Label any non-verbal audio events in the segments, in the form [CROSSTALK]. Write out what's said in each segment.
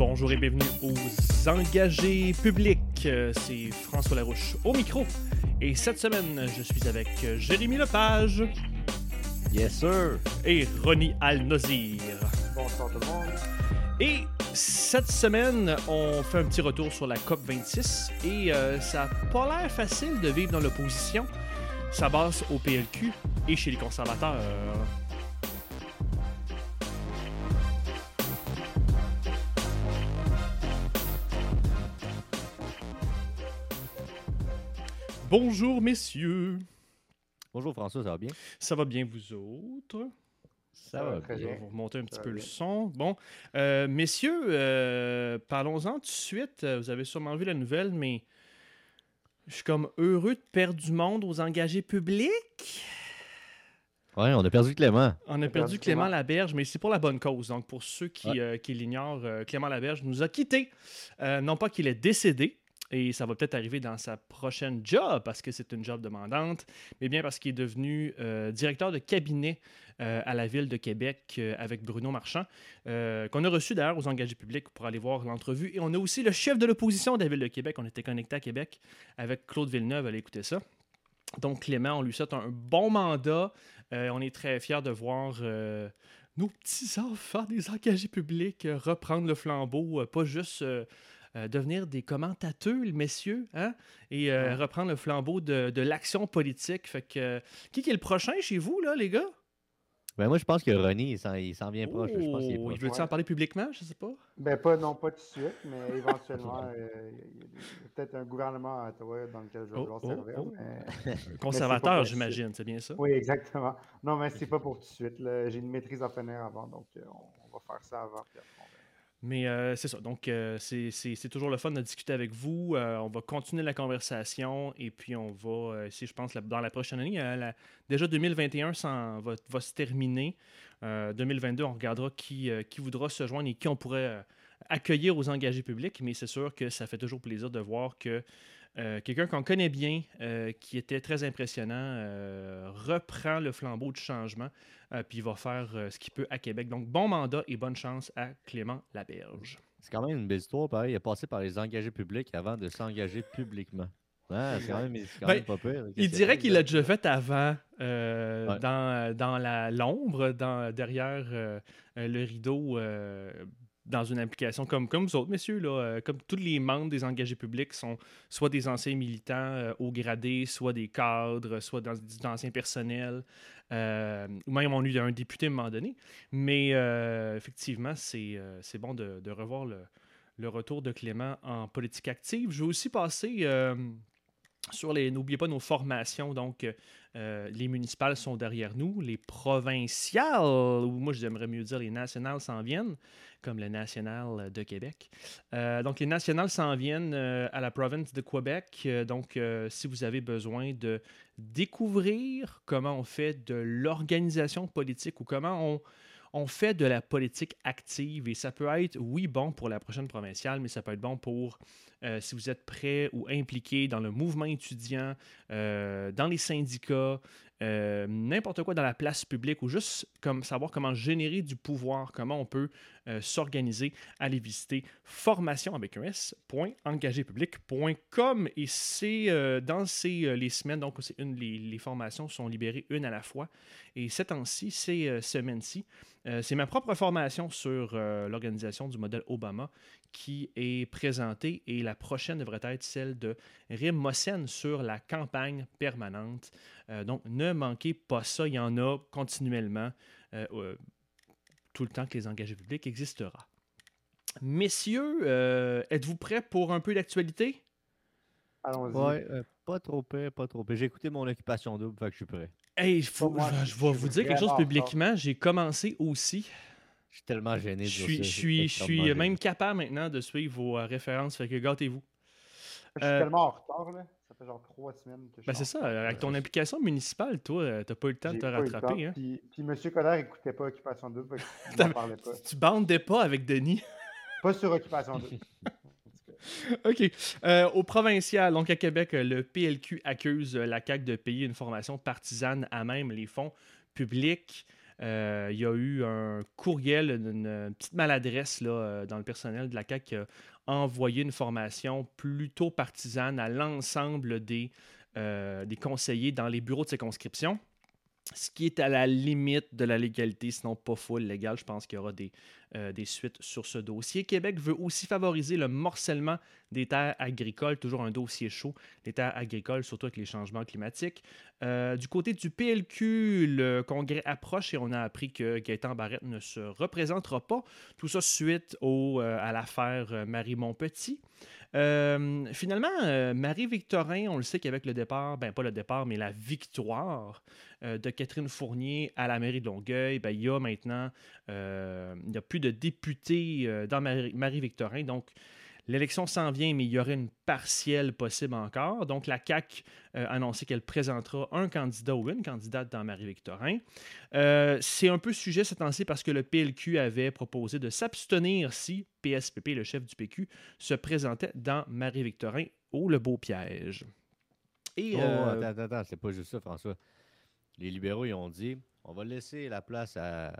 Bonjour et bienvenue aux engagés publics. Euh, C'est François Larouche au micro. Et cette semaine, je suis avec euh, Jérémy Lepage Yes, sir. et Ronnie Al-Nozir. Bonsoir tout le monde. Et cette semaine, on fait un petit retour sur la COP26 et euh, ça n'a pas l'air facile de vivre dans l'opposition. Ça base au PLQ et chez les conservateurs. Bonjour messieurs, Bonjour François, ça va bien? ça va bien vous autres? Ça va très Je vais bien. vous remonter un petit Ça peu va le bien. son. Bon, euh, messieurs, euh, parlons-en tout de suite. Vous avez sûrement vu la nouvelle, mais je suis comme heureux de perdre du monde aux engagés publics. Ouais, on a perdu Clément. On a perdu perdu Clément Clément. Laberge, mais c'est pour la bonne cause. Donc, pour ceux qui, euh, qui l'ignorent, euh, Clément Laberge nous a quittés. Euh, non pas qu'il est décédé, et ça va peut-être arriver dans sa prochaine job, parce que c'est une job demandante, mais bien parce qu'il est devenu euh, directeur de cabinet euh, à la ville de Québec euh, avec Bruno Marchand, qu'on a reçu d'ailleurs aux engagés publics pour aller voir l'entrevue. Et on a aussi le chef de l'opposition de la ville de Québec. On était connecté à Québec avec Claude Villeneuve. Allez écouter ça. Donc, Clément, on lui souhaite un bon mandat. On est très fiers de voir nos petits-enfants des engagés publics reprendre le flambeau, pas juste euh, devenir des commentateurs, messieurs, hein, et euh, Ouais. reprendre le flambeau de, de l'action politique. Fait que, euh, qui est le prochain chez vous, là, les gars? Ben moi, je pense que Ronnie, il s'en, vient proche. Je pense qu'il est Oh, proche. il veut-tu en parler publiquement? Je sais pas. Ben, pas, non, pas tout de suite, mais [LAUGHS] éventuellement, euh, il y a peut-être un gouvernement à Ottawa dans lequel je vais Oh, oh, servir. oh. mais- [LAUGHS] Conservateur, j'imagine, c'est bien ça? Oui, exactement. Non, mais c'est pas pour tout de suite. là. J'ai une maîtrise à finir avant, donc euh, on, on va faire ça avant. puis après, on verra. Mais euh, c'est ça. Donc, euh, c'est- toujours le fun de discuter avec vous. Euh, on va continuer la conversation et puis on va, si je pense, dans la prochaine année, déjà 2021 s'en va, va se terminer. Euh, 2022, on regardera qui, qui voudra se joindre et qui on pourrait accueillir aux engagés publics. Mais c'est sûr que ça fait toujours plaisir de voir que euh, quelqu'un qu'on connaît bien, euh, qui était très impressionnant, euh, reprend le flambeau du changement, puis il va faire ce qu'il peut à Québec. Donc, bon mandat et bonne chance à Clément Laberge. C'est quand même une belle histoire, pareil. Il a passé par les engagés publics avant de s'engager publiquement. C'est quand même, c'est quand Ben, même pas pire. Il dirait qu'il l'a déjà fait avant, euh, Ouais. dans, l'ombre, dans, derrière euh, le rideau, euh, dans une application comme, comme vous autres, messieurs. Là, euh, comme tous les membres des engagés publics sont soit des anciens militants euh, haut gradés, soit des cadres, soit dans, d'anciens personnels, euh, ou même on a eu un député à un moment donné. Mais euh, effectivement, c'est, c'est bon de, revoir le, le retour de Clément en politique active. Je vais aussi passer sur les. N'oubliez pas nos formations. Donc, euh, les municipales sont derrière nous. Les provinciales, ou moi j'aimerais mieux dire les nationales s'en viennent, comme le national de Québec. Euh, donc, les nationales s'en viennent euh, à la province de Québec. Donc, si vous avez besoin de découvrir comment on fait de l'organisation politique ou comment on, on fait de la politique active et ça peut être, oui, bon pour la prochaine provinciale, mais ça peut être bon pour euh, si vous êtes prêt ou impliqué dans le mouvement étudiant, euh, dans les syndicats, euh, n'importe quoi dans la place publique ou juste comme savoir comment générer du pouvoir, comment on peut euh, s'organiser, allez visiter formation avec un s.engagépublic.com et c'est euh, dans ces les semaines, donc une, les, les formations sont libérées une à la fois. Et ces temps-ci, ces semaines-ci, c'est ma propre formation sur l'organisation du modèle Obama qui est présentée et la prochaine devrait être celle de Rim Mossen sur la campagne permanente. Euh, donc, ne manquez pas ça, il y en a continuellement euh, euh, tout le temps que les engagés publics existera. Messieurs, euh, êtes-vous prêts pour un peu d'actualité? Allons-y. Ouais, euh, pas trop pire, pas trop. J'ai écouté mon occupation double, fait que je suis prêt. Hey, faut- moi, je, je je vais vous dire quelque chose publiquement. J'ai commencé aussi. Je suis tellement gêné de Je dire suis, je suis, je suis même capable maintenant de suivre vos euh, références. Fait que gâtez-vous. Je suis Euh, tellement en retard, là. Ça fait genre trois semaines que je Ben c'est ça, avec ton implication municipale, toi, euh, t'as pas eu le temps de te rattraper. Hein? Puis, puis M. Coder écoutait pas Occupation 2, fait que je T'avais- [LAUGHS] n'en parlais pas. Tu bandais pas avec Denis. Pas sur Occupation 2. [LAUGHS] OK. Euh, au provincial, donc à Québec, le PLQ accuse la CAQ de payer une formation partisane à même les fonds publics. Euh, il y a eu un courriel, une, petite maladresse là, euh, dans le personnel de la CAQ qui a envoyé une formation plutôt partisane à l'ensemble des, euh, des conseillers dans les bureaux de circonscription ce qui est à la limite de la légalité, sinon pas full légal. Je pense qu'il y aura des, euh, des suites sur ce dossier. Québec veut aussi favoriser le morcellement des terres agricoles, toujours un dossier chaud, les terres agricoles, surtout avec les changements climatiques. Euh, du côté du PLQ, le congrès approche et on a appris que Gaëtan Barrette ne se représentera pas. Tout ça suite au, euh, à l'affaire Marie-Montpetit. Finalement, Marie-Victorin, on le sait qu'avec le départ, ben pas le départ, mais la victoire de Catherine Fournier à la mairie de Longueuil, ben, il y a maintenant il y a plus de députés dans Marie-Victorin. donc, L'élection s'en vient, mais il y aurait une partielle possible encore. Donc, la CAQ euh, a annoncé qu'elle présentera un candidat ou une candidate dans Marie-Victorin. Euh, c'est un peu sujet cette temps-ci parce que le PLQ avait proposé de s'abstenir si PSPP, le chef du PQ, se présentait dans Marie-Victorin. Oh, le beau piège. Et, oh, euh, attends, attends, c'est pas juste ça, François. Les libéraux, ils ont dit on va laisser la place à,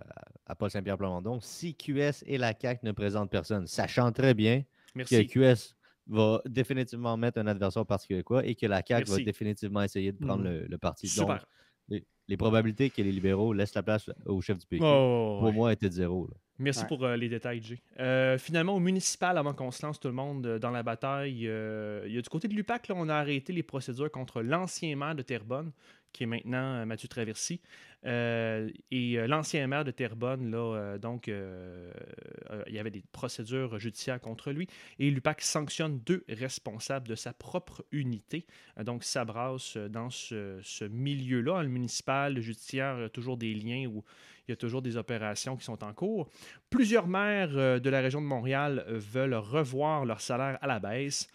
à Paul Saint-Pierre Plamondon si QS et la CAQ ne présentent personne. Sachant très bien Merci. que QS va définitivement mettre un adversaire particulier quoi, et que la CAQ va définitivement essayer de prendre Mhm. le, le parti. Super. Donc, les, les probabilités que les libéraux laissent la place au chef du PQ, Oh, pour ouais. moi, étaient de zéro. là. Merci Ouais. pour euh, les détails, Jay. Euh, finalement, au municipal, avant qu'on se lance tout le monde euh, dans la bataille, euh, il y a du côté de l'UPAC, là, on a arrêté les procédures contre l'ancien maire de Terrebonne, qui est maintenant euh, Mathieu Traversy. Euh, et euh, l'ancien maire de Terrebonne, là, donc, il y avait des procédures judiciaires contre lui. Et l'UPAC sanctionne deux responsables de sa propre unité. Donc, ça brasse euh, dans ce, milieu-là. Le municipal, le judiciaire, toujours des liens où il y a toujours des opérations qui sont en cours. Plusieurs maires de la région de Montréal veulent revoir leur salaire à la baisse.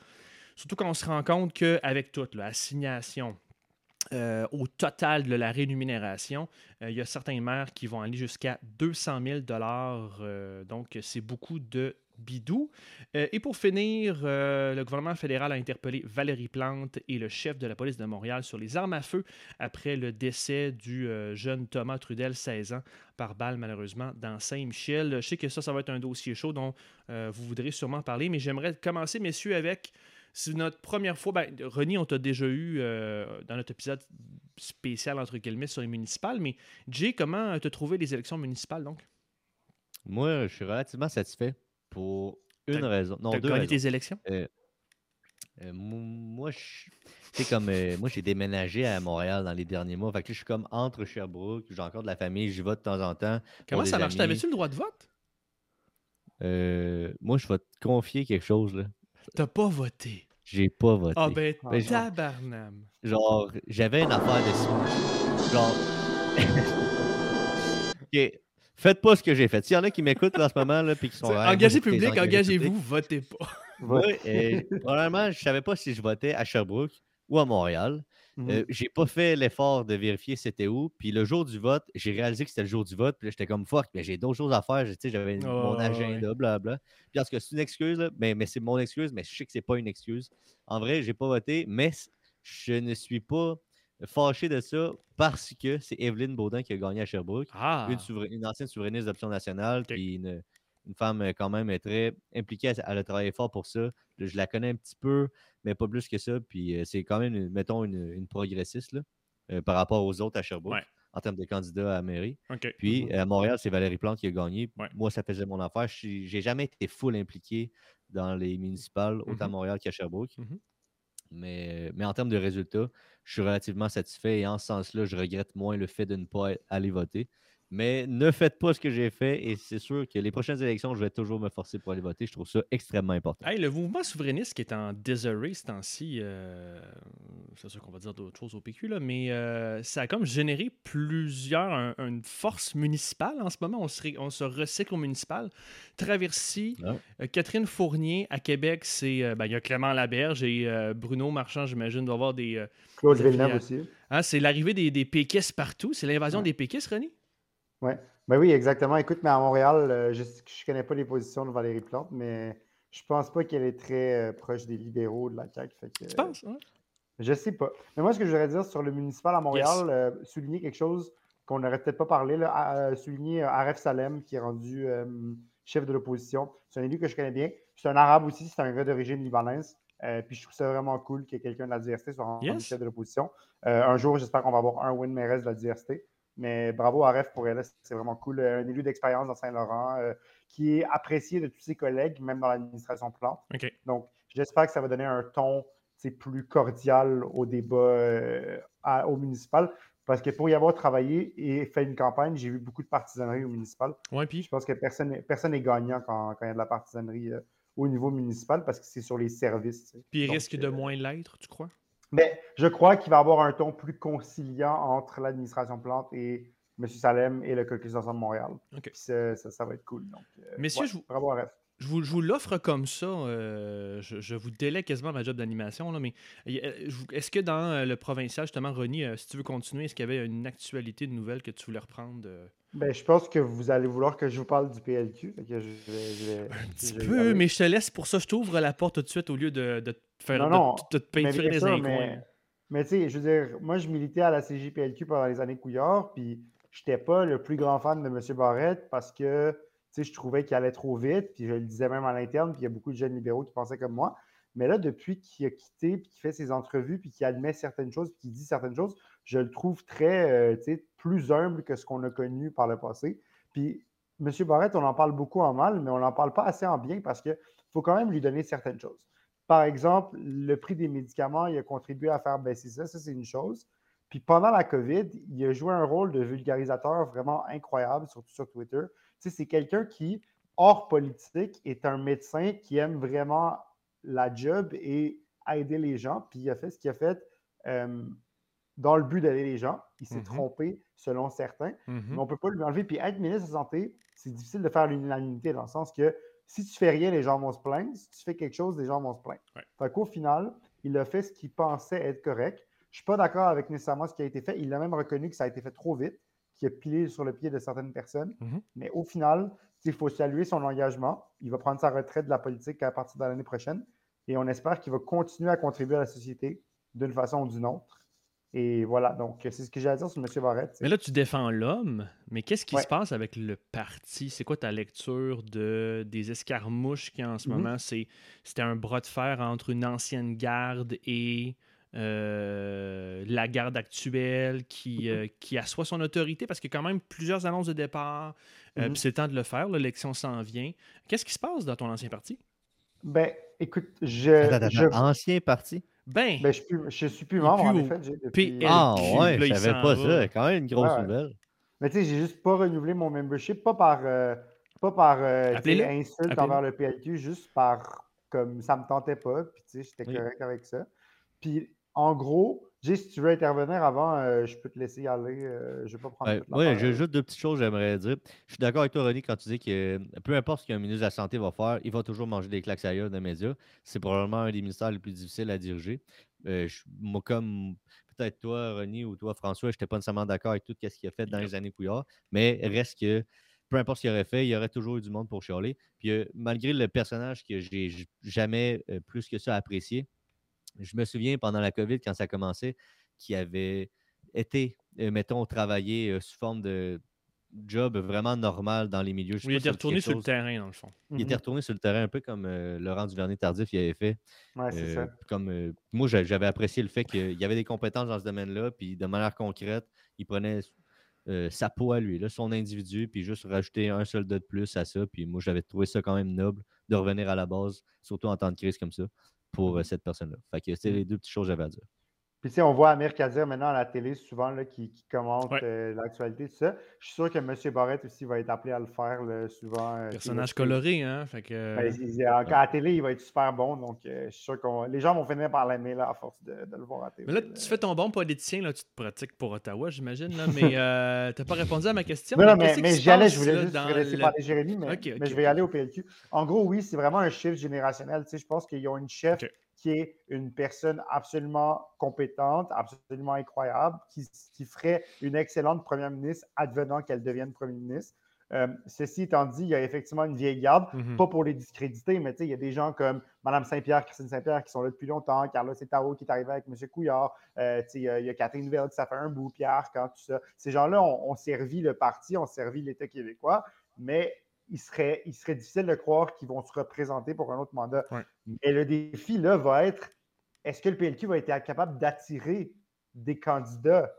Surtout quand on se rend compte qu'avec toute l'assignation, euh, au total de la rémunération, euh, il y a certains maires qui vont aller jusqu'à 200 000 euh, Donc, c'est beaucoup de bidou. Et pour finir, le gouvernement fédéral a interpellé Valérie Plante et le chef de la police de Montréal sur les armes à feu après le décès du jeune Thomas Trudel, 16 ans, par balle malheureusement dans Saint-Michel. Je sais que ça, ça va être un dossier chaud dont vous voudrez sûrement parler, mais j'aimerais commencer, messieurs, avec c'est notre première fois. Ben, René, on t'a déjà eu euh, dans notre épisode spécial, entre guillemets, sur les municipales. Mais Jay, comment tu as trouvé les élections municipales, donc? Moi, je suis relativement satisfait pour une T'as- raison. Non, Tu as deux gagné raisons. tes élections? Euh, mo- moi, je. Comme. euh, moi, j'ai déménagé à Montréal dans les derniers mois. Fait que je suis comme entre Sherbrooke, j'ai encore de la famille, j'y vais de temps en temps. Comment ça marche? amis. T'avais-tu le droit de vote? Euh, moi, je vais te confier quelque chose, là. T'as pas voté. J'ai pas voté. Ah ben, Ben, tabarnam. Genre, j'avais une affaire de. Genre. [LAUGHS] Ok, Faites pas ce que j'ai fait. S'il y en a qui m'écoutent en ce moment, là, puis qui sont. Ah, les public, engagez-vous, votez pas. Moi, euh, probablement, je savais pas si je votais à Sherbrooke ou à Montréal. Mhm. Euh, j'ai pas fait l'effort de vérifier c'était où. Puis le jour du vote, j'ai réalisé que c'était le jour du vote. Puis là, j'étais comme fuck, mais j'ai d'autres choses à faire. J'avais Oh, mon ouais. agenda, blabla. Puis en tout cas, c'est une excuse, là, mais, mais c'est mon excuse, mais je sais que c'est pas une excuse. En vrai, j'ai pas voté, mais je ne suis pas fâché de ça parce que c'est Evelyne Baudin qui a gagné à Sherbrooke Ah, une, une ancienne souverainiste d'Option nationale, puis une, une femme euh, quand même très impliquée, elle elle a travaillé fort pour ça. Je, la connais un petit peu, mais pas plus que ça. Puis euh, c'est quand même, une- mettons, une, une progressiste là, euh, par rapport aux autres à Sherbrooke, Ouais. en termes de candidats à la mairie. Puis à Montréal, c'est Valérie Plante qui a gagné. Ouais. Moi, ça faisait mon affaire. J'ai jamais été full impliqué dans les municipales, autant à Mhm. Montréal qu'à Sherbrooke. Mhm. Mais, mais en termes de résultats, je suis relativement satisfait et en ce sens-là, je regrette moins le fait de ne pas aller voter. Mais ne faites pas ce que j'ai fait et c'est sûr que les prochaines élections, je vais toujours me forcer pour aller voter. Je trouve ça extrêmement important. Hey, le mouvement souverainiste qui est en disarray ce temps-ci, euh, c'est sûr qu'on va dire d'autres choses au PQ, là, mais euh, ça a comme généré plusieurs, un- une force municipale en ce moment. On se, ré- on se recycle au municipal. Traversy, Ouais. euh, Catherine Fournier à Québec, c'est euh, ben, il y a Clément Laberge et euh, Bruno Marchand, j'imagine, doit avoir des. euh, Claude Villeneuve aussi. hein, c'est l'arrivée des, des péquistes partout. C'est l'invasion Ouais. des péquistes, René? Ouais. Ben oui, exactement. Écoute, mais à Montréal, euh, je ne connais pas les positions de Valérie Plante, mais je pense pas qu'elle est très euh, proche des libéraux de la CAQ. fait que, Tu penses? hein? Je sais pas. Mais moi, ce que je voudrais dire sur le municipal à Montréal, euh, souligner quelque chose qu'on n'aurait peut-être pas parlé, là, à, souligner Aref Salem, qui est rendu chef de l'opposition. C'est un élu que je connais bien. C'est un arabe aussi, c'est un gars d'origine libanaise. puis je trouve ça vraiment cool que quelqu'un de la diversité soit rendu chef de l'opposition. un jour, j'espère qu'on va avoir un win mairesse de la diversité. Mais bravo à Ref pour elle, c'est vraiment cool. Un élu d'expérience dans Saint-Laurent euh, qui est apprécié de tous ses collègues, même dans l'administration plante. Donc, j'espère que ça va donner un ton plus cordial au débat euh, au municipal. Parce que pour y avoir travaillé et fait une campagne, j'ai vu beaucoup de partisanerie au municipal. Ouais, puis... Je pense que personne n'est gagnant quand, il y a de la partisanerie euh, au niveau municipal parce que c'est sur les services. Puis il risque de moins l'être, tu crois? Mais je crois qu'il va y avoir un ton plus conciliant entre l'administration Plante et M. Salem et le Caucus d'ensemble de Montréal. ça, ça, va être cool. Donc, euh, Messieurs, je vous... Je vous, l'offre comme ça. Euh, je, vous délai quasiment ma job d'animation. Mais euh, est-ce que dans le provincial, justement, Ronnie, si tu veux continuer, est-ce qu'il y avait une actualité de nouvelles que tu voulais reprendre? Ben, je pense que vous allez vouloir que je vous parle du PLQ. un petit peu, mais je te laisse pour ça. Je t'ouvre la porte tout de suite au lieu de, de te faire non, de, te peinturer les Mais, mais tu sais, je veux dire, moi, je militais à la CJPLQ pendant les années Couillard, puis je n'étais pas le plus grand fan de M. Barrette parce que je trouvais qu'il allait trop vite, puis je le disais même à l'interne, puis il y a beaucoup de jeunes libéraux qui pensaient comme moi. Mais là, depuis qu'il a quitté, puis qu'il fait ses entrevues, puis qu'il admet certaines choses, puis qu'il dit certaines choses, je le trouve très, euh, plus humble que ce qu'on a connu par le passé. Puis, M. Barrette, on en parle beaucoup en mal, mais on n'en parle pas assez en bien parce qu'il faut quand même lui donner certaines choses. Par exemple, le prix des médicaments, il a contribué à faire baisser ça, ça c'est une chose. Puis pendant la COVID, il a joué un rôle de vulgarisateur vraiment incroyable, surtout sur Twitter. C'est quelqu'un qui, hors politique, est un médecin qui aime vraiment la job et aider les gens. Puis il a fait ce qu'il a fait euh, dans le but d'aider les gens. Il s'est mm-hmm. trompé selon certains, mm-hmm. mais on ne peut pas lui enlever. Puis être ministre de la Santé, c'est difficile de faire l'unanimité dans le sens que si tu fais rien, les gens vont se plaindre. Si tu fais quelque chose, les gens vont se plaindre. Fait qu'au final, il a fait ce qu'il pensait être correct. Je ne suis pas d'accord avec nécessairement ce qui a été fait. Il a même reconnu que ça a été fait trop vite, qu'il a pilé sur le pied de certaines personnes. Mm-hmm. Mais au final, il faut saluer son engagement. Il va prendre sa retraite de la politique à partir de l'année prochaine. Et on espère qu'il va continuer à contribuer à la société d'une façon ou d'une autre. Et voilà, donc c'est ce que j'ai à dire sur M. Barrette. Mais là, tu défends l'homme, mais qu'est-ce qui se passe avec le parti? C'est quoi ta lecture de, des escarmouches qui en ce mhm. moment, c'est, c'était un bras de fer entre une ancienne garde et euh, la garde actuelle qui, mhm. euh, qui assoit son autorité parce qu'il y a quand même plusieurs annonces de départ. Euh, mhm. c'est le temps de le faire, l'élection s'en vient. Qu'est-ce qui se passe dans ton ancien parti? Ben, écoute, je. Ancien parti? Ben, ben je, suis, suis plus membre, en effet. Depuis... Ah ouais, je savais pas ça. C'est quand même une grosse nouvelle. Mais tu sais, j'ai juste pas renouvelé mon membership, pas par, euh, pas par euh, insulte envers le PLQ, juste par comme ça me tentait pas, puis tu sais, j'étais correct avec ça. Puis en gros, si tu veux intervenir avant, euh, je peux te laisser y aller. Euh, je ne vais pas prendre. oui, j'ai juste deux petites choses j'aimerais dire. Je suis d'accord avec toi, René, quand tu dis que peu importe ce qu'un ministre de la Santé va faire, il va toujours manger des claques ailleurs dans les médias. C'est probablement un des ministères les plus difficiles à diriger. Euh, moi, comme peut-être toi, René, ou toi, François, je n'étais pas nécessairement d'accord avec tout ce qu'il a fait dans les années Couillard, mais reste que peu importe ce qu'il aurait fait, il y aurait toujours eu du monde pour chialer. Puis malgré le personnage que j'ai jamais plus que ça apprécié, je me souviens pendant la COVID, quand ça commençait, qu'il avait été, euh, mettons, travaillé sous forme de job vraiment normal dans les milieux. il était retourné sur le terrain, dans le fond. Il était mmh retourné sur le terrain, un peu comme euh, Laurent Duvernay-Tardif il avait fait. Ouais, c'est ça. Comme, moi, j'avais apprécié le fait qu'il y avait des compétences dans ce domaine-là, puis de manière concrète, il prenait sa peau à lui, là, son individu, puis juste rajouter un soldat de plus à ça. Puis moi, j'avais trouvé ça quand même noble de revenir à la base, surtout en temps de crise comme ça pour euh, cette personne-là. Fait que c'est mmh. les deux petites choses que j'avais à dire. Puis, tu sais, on voit Amir Kadir maintenant à la télé, souvent, là, qui, commente euh, l'actualité, tout ça. Je suis sûr que M. Barrett aussi va être appelé à le faire, souvent. Euh, Personnage coloré, hein? Fait que... Ben, à la télé, il va être super bon. Donc, je suis sûr que les gens vont finir par l'aimer, là, à force de, le voir à la télé. Mais là, tu fais ton bon politicien, là, tu te pratiques pour Ottawa, j'imagine, là, mais euh, tu n'as pas répondu à ma question. Non, mais, mais j'y allais, je voulais juste laisser parler Jérémy, mais, mais, je vais y aller au PLQ. En gros, oui, c'est vraiment un chiffre générationnel. Tu sais, je pense qu'ils ont une chef qui est une personne absolument compétente, absolument incroyable, qui, ferait une excellente première ministre advenant qu'elle devienne premier ministre. Euh, ceci étant dit, il y a effectivement une vieille garde, Mhm. pas pour les discréditer, mais il y a des gens comme Mme Saint-Pierre, Christine Saint-Pierre qui sont là depuis longtemps, Carlos Etaro qui est arrivé avec M. Couillard, euh, tu sais, il y a- il y a Catherine Nouvelle qui ça fait un bout, Pierre, quand tout ça. Ces gens-là ont, ont servi le parti, ont servi l'État québécois, mais il serait, il serait difficile de croire qu'ils vont se représenter pour un autre mandat. Ouais. Mais le défi, là, va être est-ce que le PLQ va être capable d'attirer des candidats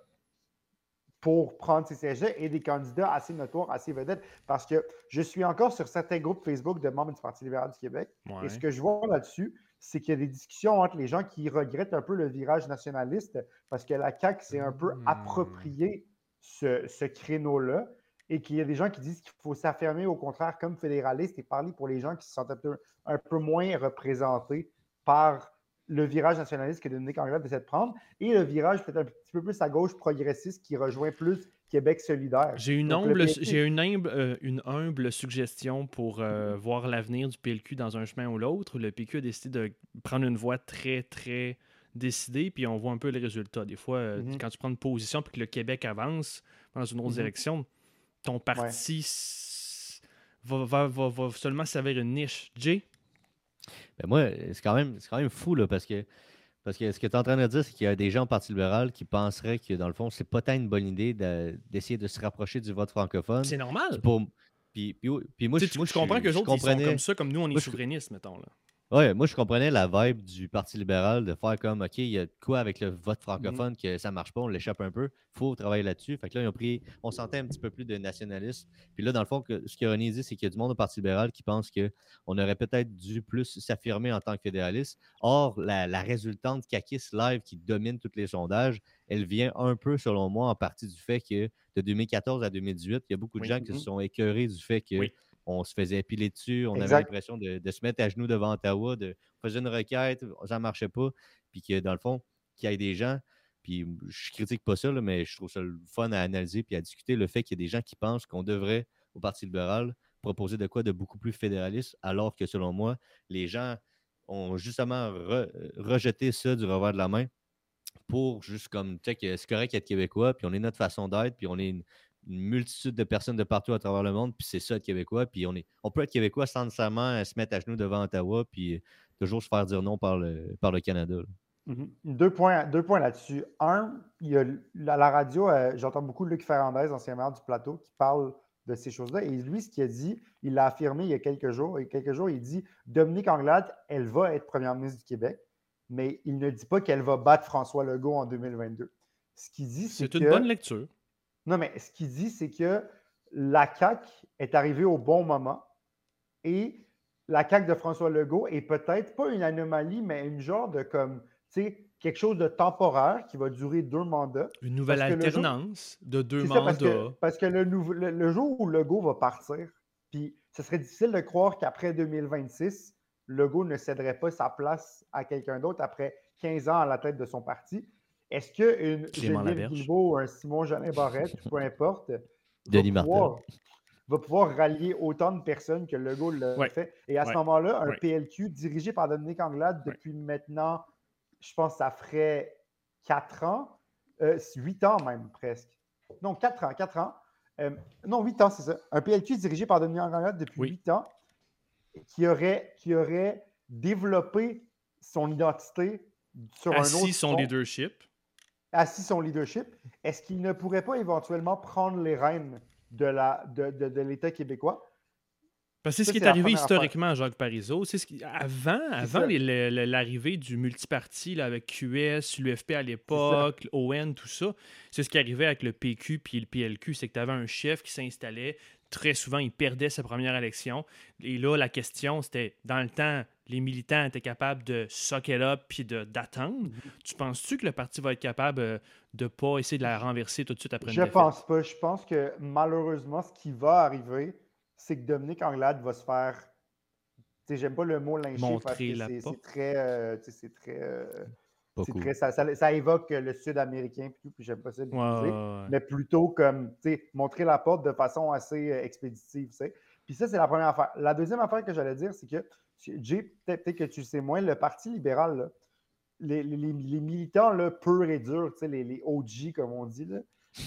pour prendre ces sièges et des candidats assez notoires, assez vedettes? Parce que je suis encore sur certains groupes Facebook de membres du Parti libéral du Québec. Ouais. Et ce que je vois là-dessus, c'est qu'il y a des discussions entre les gens qui regrettent un peu le virage nationaliste parce que la CAQ s'est un peu Hmm. approprié ce, ce créneau-là et qu'il y a des gens qui disent qu'il faut s'affirmer au contraire comme fédéraliste et parler pour les gens qui se sentent un peu, un peu moins représentés par le virage nationaliste que Dominique Anglade essaie de prendre et le virage peut-être un petit peu plus à gauche progressiste qui rejoint plus Québec solidaire. J'ai une, Donc, humble, j'ai une, humble, euh, une humble suggestion pour euh, voir l'avenir du PLQ dans un chemin ou l'autre. Le PQ a décidé de prendre une voie très, très décidée, puis on voit un peu le résultat. Des fois, euh, Mhm. quand tu prends une position puis que le Québec avance dans une autre Mhm. direction, ton parti va, va, va, va seulement s'avérer une niche. Jay? Ben moi, c'est quand même, c'est quand même fou, là, parce que, parce que ce que tu es en train de dire, c'est qu'il y a des gens au Parti libéral qui penseraient que, dans le fond, c'est pas tant une bonne idée de- d'essayer de se rapprocher du vote francophone. C'est normal. Pour, puis, puis, puis moi, Tu je, moi, comprends que les autres, ils sont comme ça, comme nous, on est moi, je- souverainistes, mettons. Là. Ouais, moi, je comprenais la vibe du Parti libéral de faire comme, OK, il y a quoi avec le vote francophone que ça marche pas, on l'échappe un peu, faut travailler là-dessus. Fait que là, ils ont pris, on sentait un petit peu plus de nationalisme. Puis là, dans le fond, que, ce que René dit, c'est qu'il y a du monde au Parti libéral qui pense qu'on aurait peut-être dû plus s'affirmer en tant que fédéraliste. Or, la, la résultante Kakis Live qui domine tous les sondages, elle vient un peu, selon moi, en partie du fait que de 2014 à 2018, il y a beaucoup de Oui. gens qui Mhm. se sont écœurés du fait que Oui. On se faisait piler dessus, on avait l'impression de, de se mettre à genoux devant Ottawa, de on faisait une requête, ça ne marchait pas, puis que dans le fond, qu'il y ait des gens, puis je critique pas ça, là, mais je trouve ça le fun à analyser puis à discuter, le fait qu'il y ait des gens qui pensent qu'on devrait, au Parti libéral, proposer de quoi de beaucoup plus fédéraliste, alors que selon moi, les gens ont justement re- rejeté ça du revers de la main pour juste comme, tu sais, que c'est correct d'être québécois, puis on est notre façon d'être, puis on est une, une multitude de personnes de partout à travers le monde, puis c'est ça être québécois, puis on, est, on peut être québécois sans nécessairement euh, se mettre à genoux devant Ottawa, puis euh, toujours se faire dire non par le, par le Canada. là. Mhm. Deux points, deux points là-dessus. Un, il y a à la radio, euh, j'entends beaucoup Luc Ferrandez, ancien maire du plateau, qui parle de ces choses-là. Et lui, ce qu'il a dit, il l'a affirmé il y a quelques jours. Et quelques jours, il dit Dominique Anglade, elle va être première ministre du Québec, mais il ne dit pas qu'elle va battre François Legault en 2022. Ce qu'il dit, c'est C'est que. une bonne lecture. Non, mais ce qu'il dit, c'est que la CAQ est arrivée au bon moment et la CAQ de François Legault est peut-être pas une anomalie, mais une genre de comme, tu sais, quelque chose de temporaire qui va durer deux mandats. Une nouvelle jour- alternance de deux ça, mandats. parce que, parce que le, nouveau- le, le jour où Legault va partir, puis ce serait difficile de croire qu'après 2026, Legault ne céderait pas sa place à quelqu'un d'autre après 15 ans à la tête de son parti. Est-ce qu'une. Guilbeault ou un Simon Jolin Barrette, [LAUGHS] peu importe, va pouvoir, va pouvoir rallier autant de personnes que Legault l'a Ouais. fait? Et à ce moment-là, un Ouais. PLQ dirigé par Dominique Anglade Ouais. depuis maintenant, je pense que ça ferait 4 ans, 8 ans même presque. Non, 4 ans, 4 ans. Euh, non, 8 ans, c'est ça. Un PLQ dirigé par Dominique Anglade depuis Oui. 8 ans qui aurait, qui aurait développé son identité sur un autre Assis son front, leadership. Assis son leadership, est-ce qu'il ne pourrait pas éventuellement prendre les rênes de la- de, de- de l'État québécois? Parce que c'est ce qui est arrivé historiquement à Jacques Parizeau. C'est ce qui... Avant, les- l'arrivée du multiparti là, avec QS, l'UFP à l'époque, ON, tout ça, c'est ce qui arrivait avec le PQ puis le PLQ. C'est que tu avais un chef qui s'installait. Très souvent, il perdait sa première élection. Et là, la question, c'était dans le temps, les militants étaient capables de suck it up puis de- d'attendre. Tu penses-tu que le parti va être capable euh, de pas essayer de la renverser tout de suite après une Je défaite? pense pas. Je pense que malheureusement, ce qui va arriver, c'est que Dominique Anglade va se faire. Tu sais, j'aime pas le mot lyncher parce Montrer que la c'est- porte. c'est très. euh, tu sais, c'est très. euh, c'est cool. très ça, ça- ça évoque le Sud-Américain, puis tout, puis j'aime pas ça l'utiliser. Ouais, ouais, ouais. mais plutôt comme, tu sais, montrer la porte de façon assez expéditive, tu sais. Puis ça, c'est la première affaire. La deuxième affaire que j'allais dire, c'est que, Jay, peut-être que tu le sais moins, le Parti libéral, là, les, les- les- les militants là, purs et durs, tu les, les OG, comme on dit, là,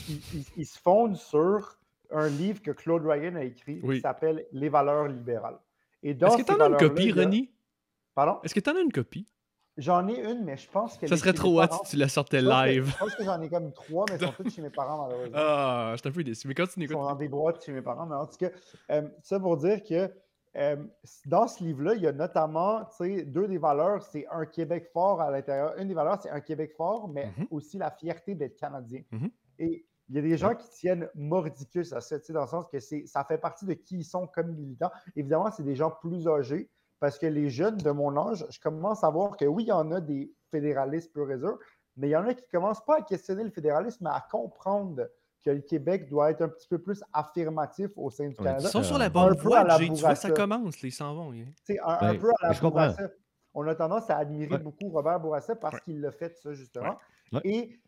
ils, ils- ils se fondent sur un livre que Claude Ryan a écrit Oui. qui s'appelle Les valeurs libérales. Est-ce que ces t'en as une copie, Ronnie? Pardon? Est-ce que t'en as une copie? J'en ai une, mais je pense que. Ça serait trop hot si tu la sortais live. Je pense que j'en ai comme trois, mais sont [LAUGHS] toutes chez mes parents, malheureusement. Ah, je suis un peu déçu. Mais continue, Ils sont dans des boîtes chez mes parents. Mais en tout cas, euh, ça pour dire que euh, dans ce livre-là, il y a notamment deux des valeurs. C'est un Québec fort à l'intérieur. Une des valeurs, c'est un Québec fort, mais Mhm. aussi la fierté d'être Canadien. Mhm. Et il y a des gens qui tiennent mordicus à ça, dans le sens que ça fait partie de qui ils sont comme militants. Évidemment, c'est des gens plus âgés, parce que les jeunes de mon âge, je commence à voir que oui, il y en a des fédéralistes pur et mais il y en a qui ne commencent pas à questionner le fédéralisme, mais à comprendre que le Québec doit être un petit peu plus affirmatif au sein du Ouais, Canada. Ils sont sur la Un bonne voie, à la. Tu vois, ça commence. Ils s'en vont. hein. Tu sais, un, un Ouais, peu à la je comprends. Bourassa. On a tendance à admirer Ouais. beaucoup Robert Bourassa parce Ouais. qu'il l'a fait, ça, justement. Ouais. Et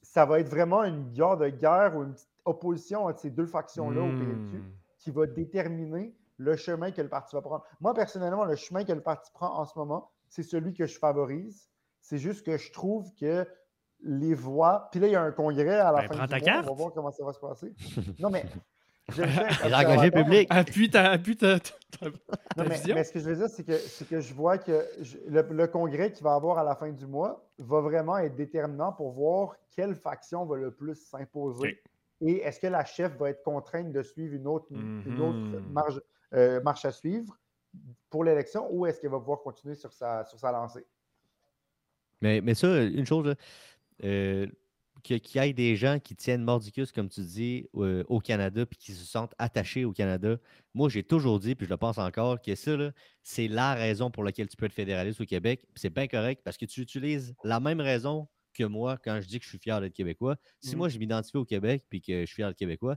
ça va être vraiment une guerre de guerre ou une petite opposition entre ces deux factions-là au PLQ Hmm. qui va déterminer le chemin que le parti va prendre. Moi, personnellement, le chemin que le parti prend en ce moment, c'est celui que je favorise. C'est juste que je trouve que les voix. Puis là, il y a un congrès à la Ben, fin prends du ta mois. carte. On va voir comment ça va se passer. non, mais. [LAUGHS] engagés publics. Appuie ta. Appuie ta, ta- ta- Non, mais, vision. mais ce que je veux dire, c'est que, c'est que je vois que je- le, le congrès qu'il va avoir à la fin du mois va vraiment être déterminant pour voir quelle faction va le plus s'imposer. Et est-ce que la chef va être contrainte de suivre une autre, une autre Mhm. marge, euh, marche à suivre pour l'élection ou est-ce qu'elle va pouvoir continuer sur sa, sur sa lancée? Mais, mais ça, une chose, euh, qu'il y ait des gens qui tiennent mordicus, comme tu dis, euh, au Canada, puis qui se sentent attachés au Canada. Moi, j'ai toujours dit, puis je le pense encore, que ça, c'est la raison pour laquelle tu peux être fédéraliste au Québec. C'est bien correct parce que tu utilises la même raison que moi quand je dis que je suis fier d'être Québécois. Si Mhm. moi, je m'identifie au Québec, puis que je suis fier d'être Québécois,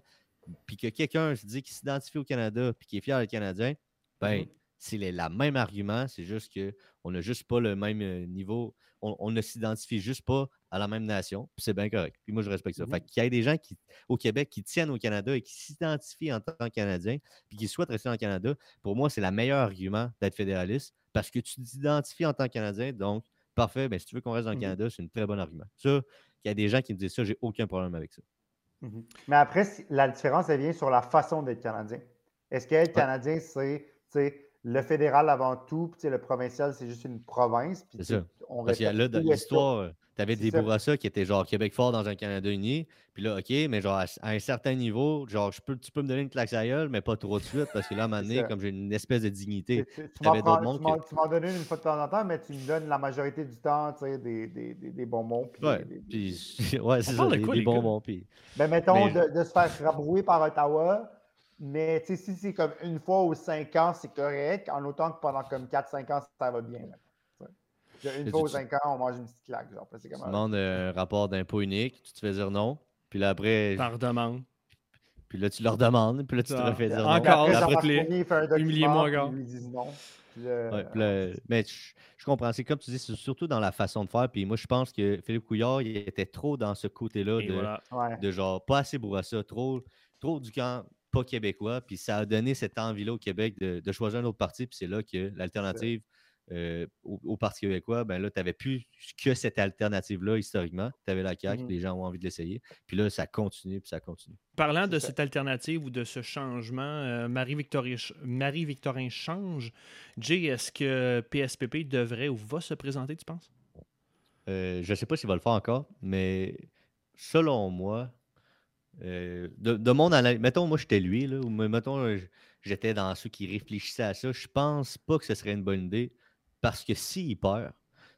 puis que quelqu'un se dit qu'il s'identifie au Canada, puis qu'il est fier d'être Canadien, ben, Mhm. c'est le même argument, c'est juste qu'on n'a juste pas le même euh, niveau, on, on ne s'identifie juste pas à la même nation, puis c'est bien correct. Puis moi, je respecte ça. Fait qu'il y ait des gens qui, au Québec qui tiennent au Canada et qui s'identifient en tant que Canadiens, puis qui souhaitent rester le Canada, pour moi, c'est le meilleur argument d'être fédéraliste, parce que tu t'identifies en tant que Canadien, donc parfait, ben, si tu veux qu'on reste dans le Mhm. Canada, c'est un très bon argument. Ça, il y a des gens qui me disent ça, j'ai aucun problème avec ça. Mais après, la différence, elle vient sur la façon d'être Canadien. Est-ce qu'être Ouais. Canadien, c'est le fédéral avant tout, puis le provincial, c'est juste une province. C'est ça. On Parce que là, dans l'histoire, tu avais des. Bourassa qui étaient genre Québec fort dans un Canada uni. Puis là, OK, mais genre à, à un certain niveau, genre, je peux, tu peux me donner une claque à gueule, mais pas trop de suite, parce que là, à un moment donné, comme j'ai une espèce de dignité. tu- m'en donnes une une fois de temps en temps, mais tu me donnes la majorité du temps tu sais, des, des, des, des bonbons. puis Ouais, puis, [LAUGHS] c'est ça, des, quoi, bonbons. Puis, Ben, mettons Mais- de, de se faire rabrouer par Ottawa, mais tu sais, si c'est comme une fois ou cinq ans, c'est correct, en autant que pendant comme 4-5 ans, ça va bien. là. Une Et fois ou cinq ans, on mange une petite claque. Genre, tu demandes un rapport d'impôt unique, tu te fais dire non. Puis là, après, Par demande. puis là, tu leur demandes, puis là, tu te Ah, refais dire encore, non. Un document, humiliez-moi puis encore. ils lui disent non. Ouais, là, mais je, je comprends. C'est comme tu dis, c'est surtout dans la façon de faire. Puis moi, je pense que Philippe Couillard, il était trop dans ce côté-là de, voilà. ouais. de genre pas assez Bourassa, trop, trop du camp pas québécois. Puis ça a donné cette envie-là au Québec de, de choisir un autre parti. Puis c'est là que l'alternative euh, au, au Parti québécois, ben là, tu n'avais plus que cette alternative-là historiquement. Tu avais la CAQ, Mhm. les gens ont envie de l'essayer. Puis là, ça continue, puis ça continue. Parlant de ça. cette alternative ou de ce changement, euh, Marie-Victorin Marie-Victorin change. Jay, est-ce que PSPP devrait ou va se présenter, tu penses? Euh, je ne sais pas s'il va le faire encore, mais selon moi, euh, de, de mon analyse, mettons, moi, j'étais lui, là, ou me- mettons, euh, j'étais dans ceux qui réfléchissaient à ça, je pense pas que ce serait une bonne idée, parce que s'il perd,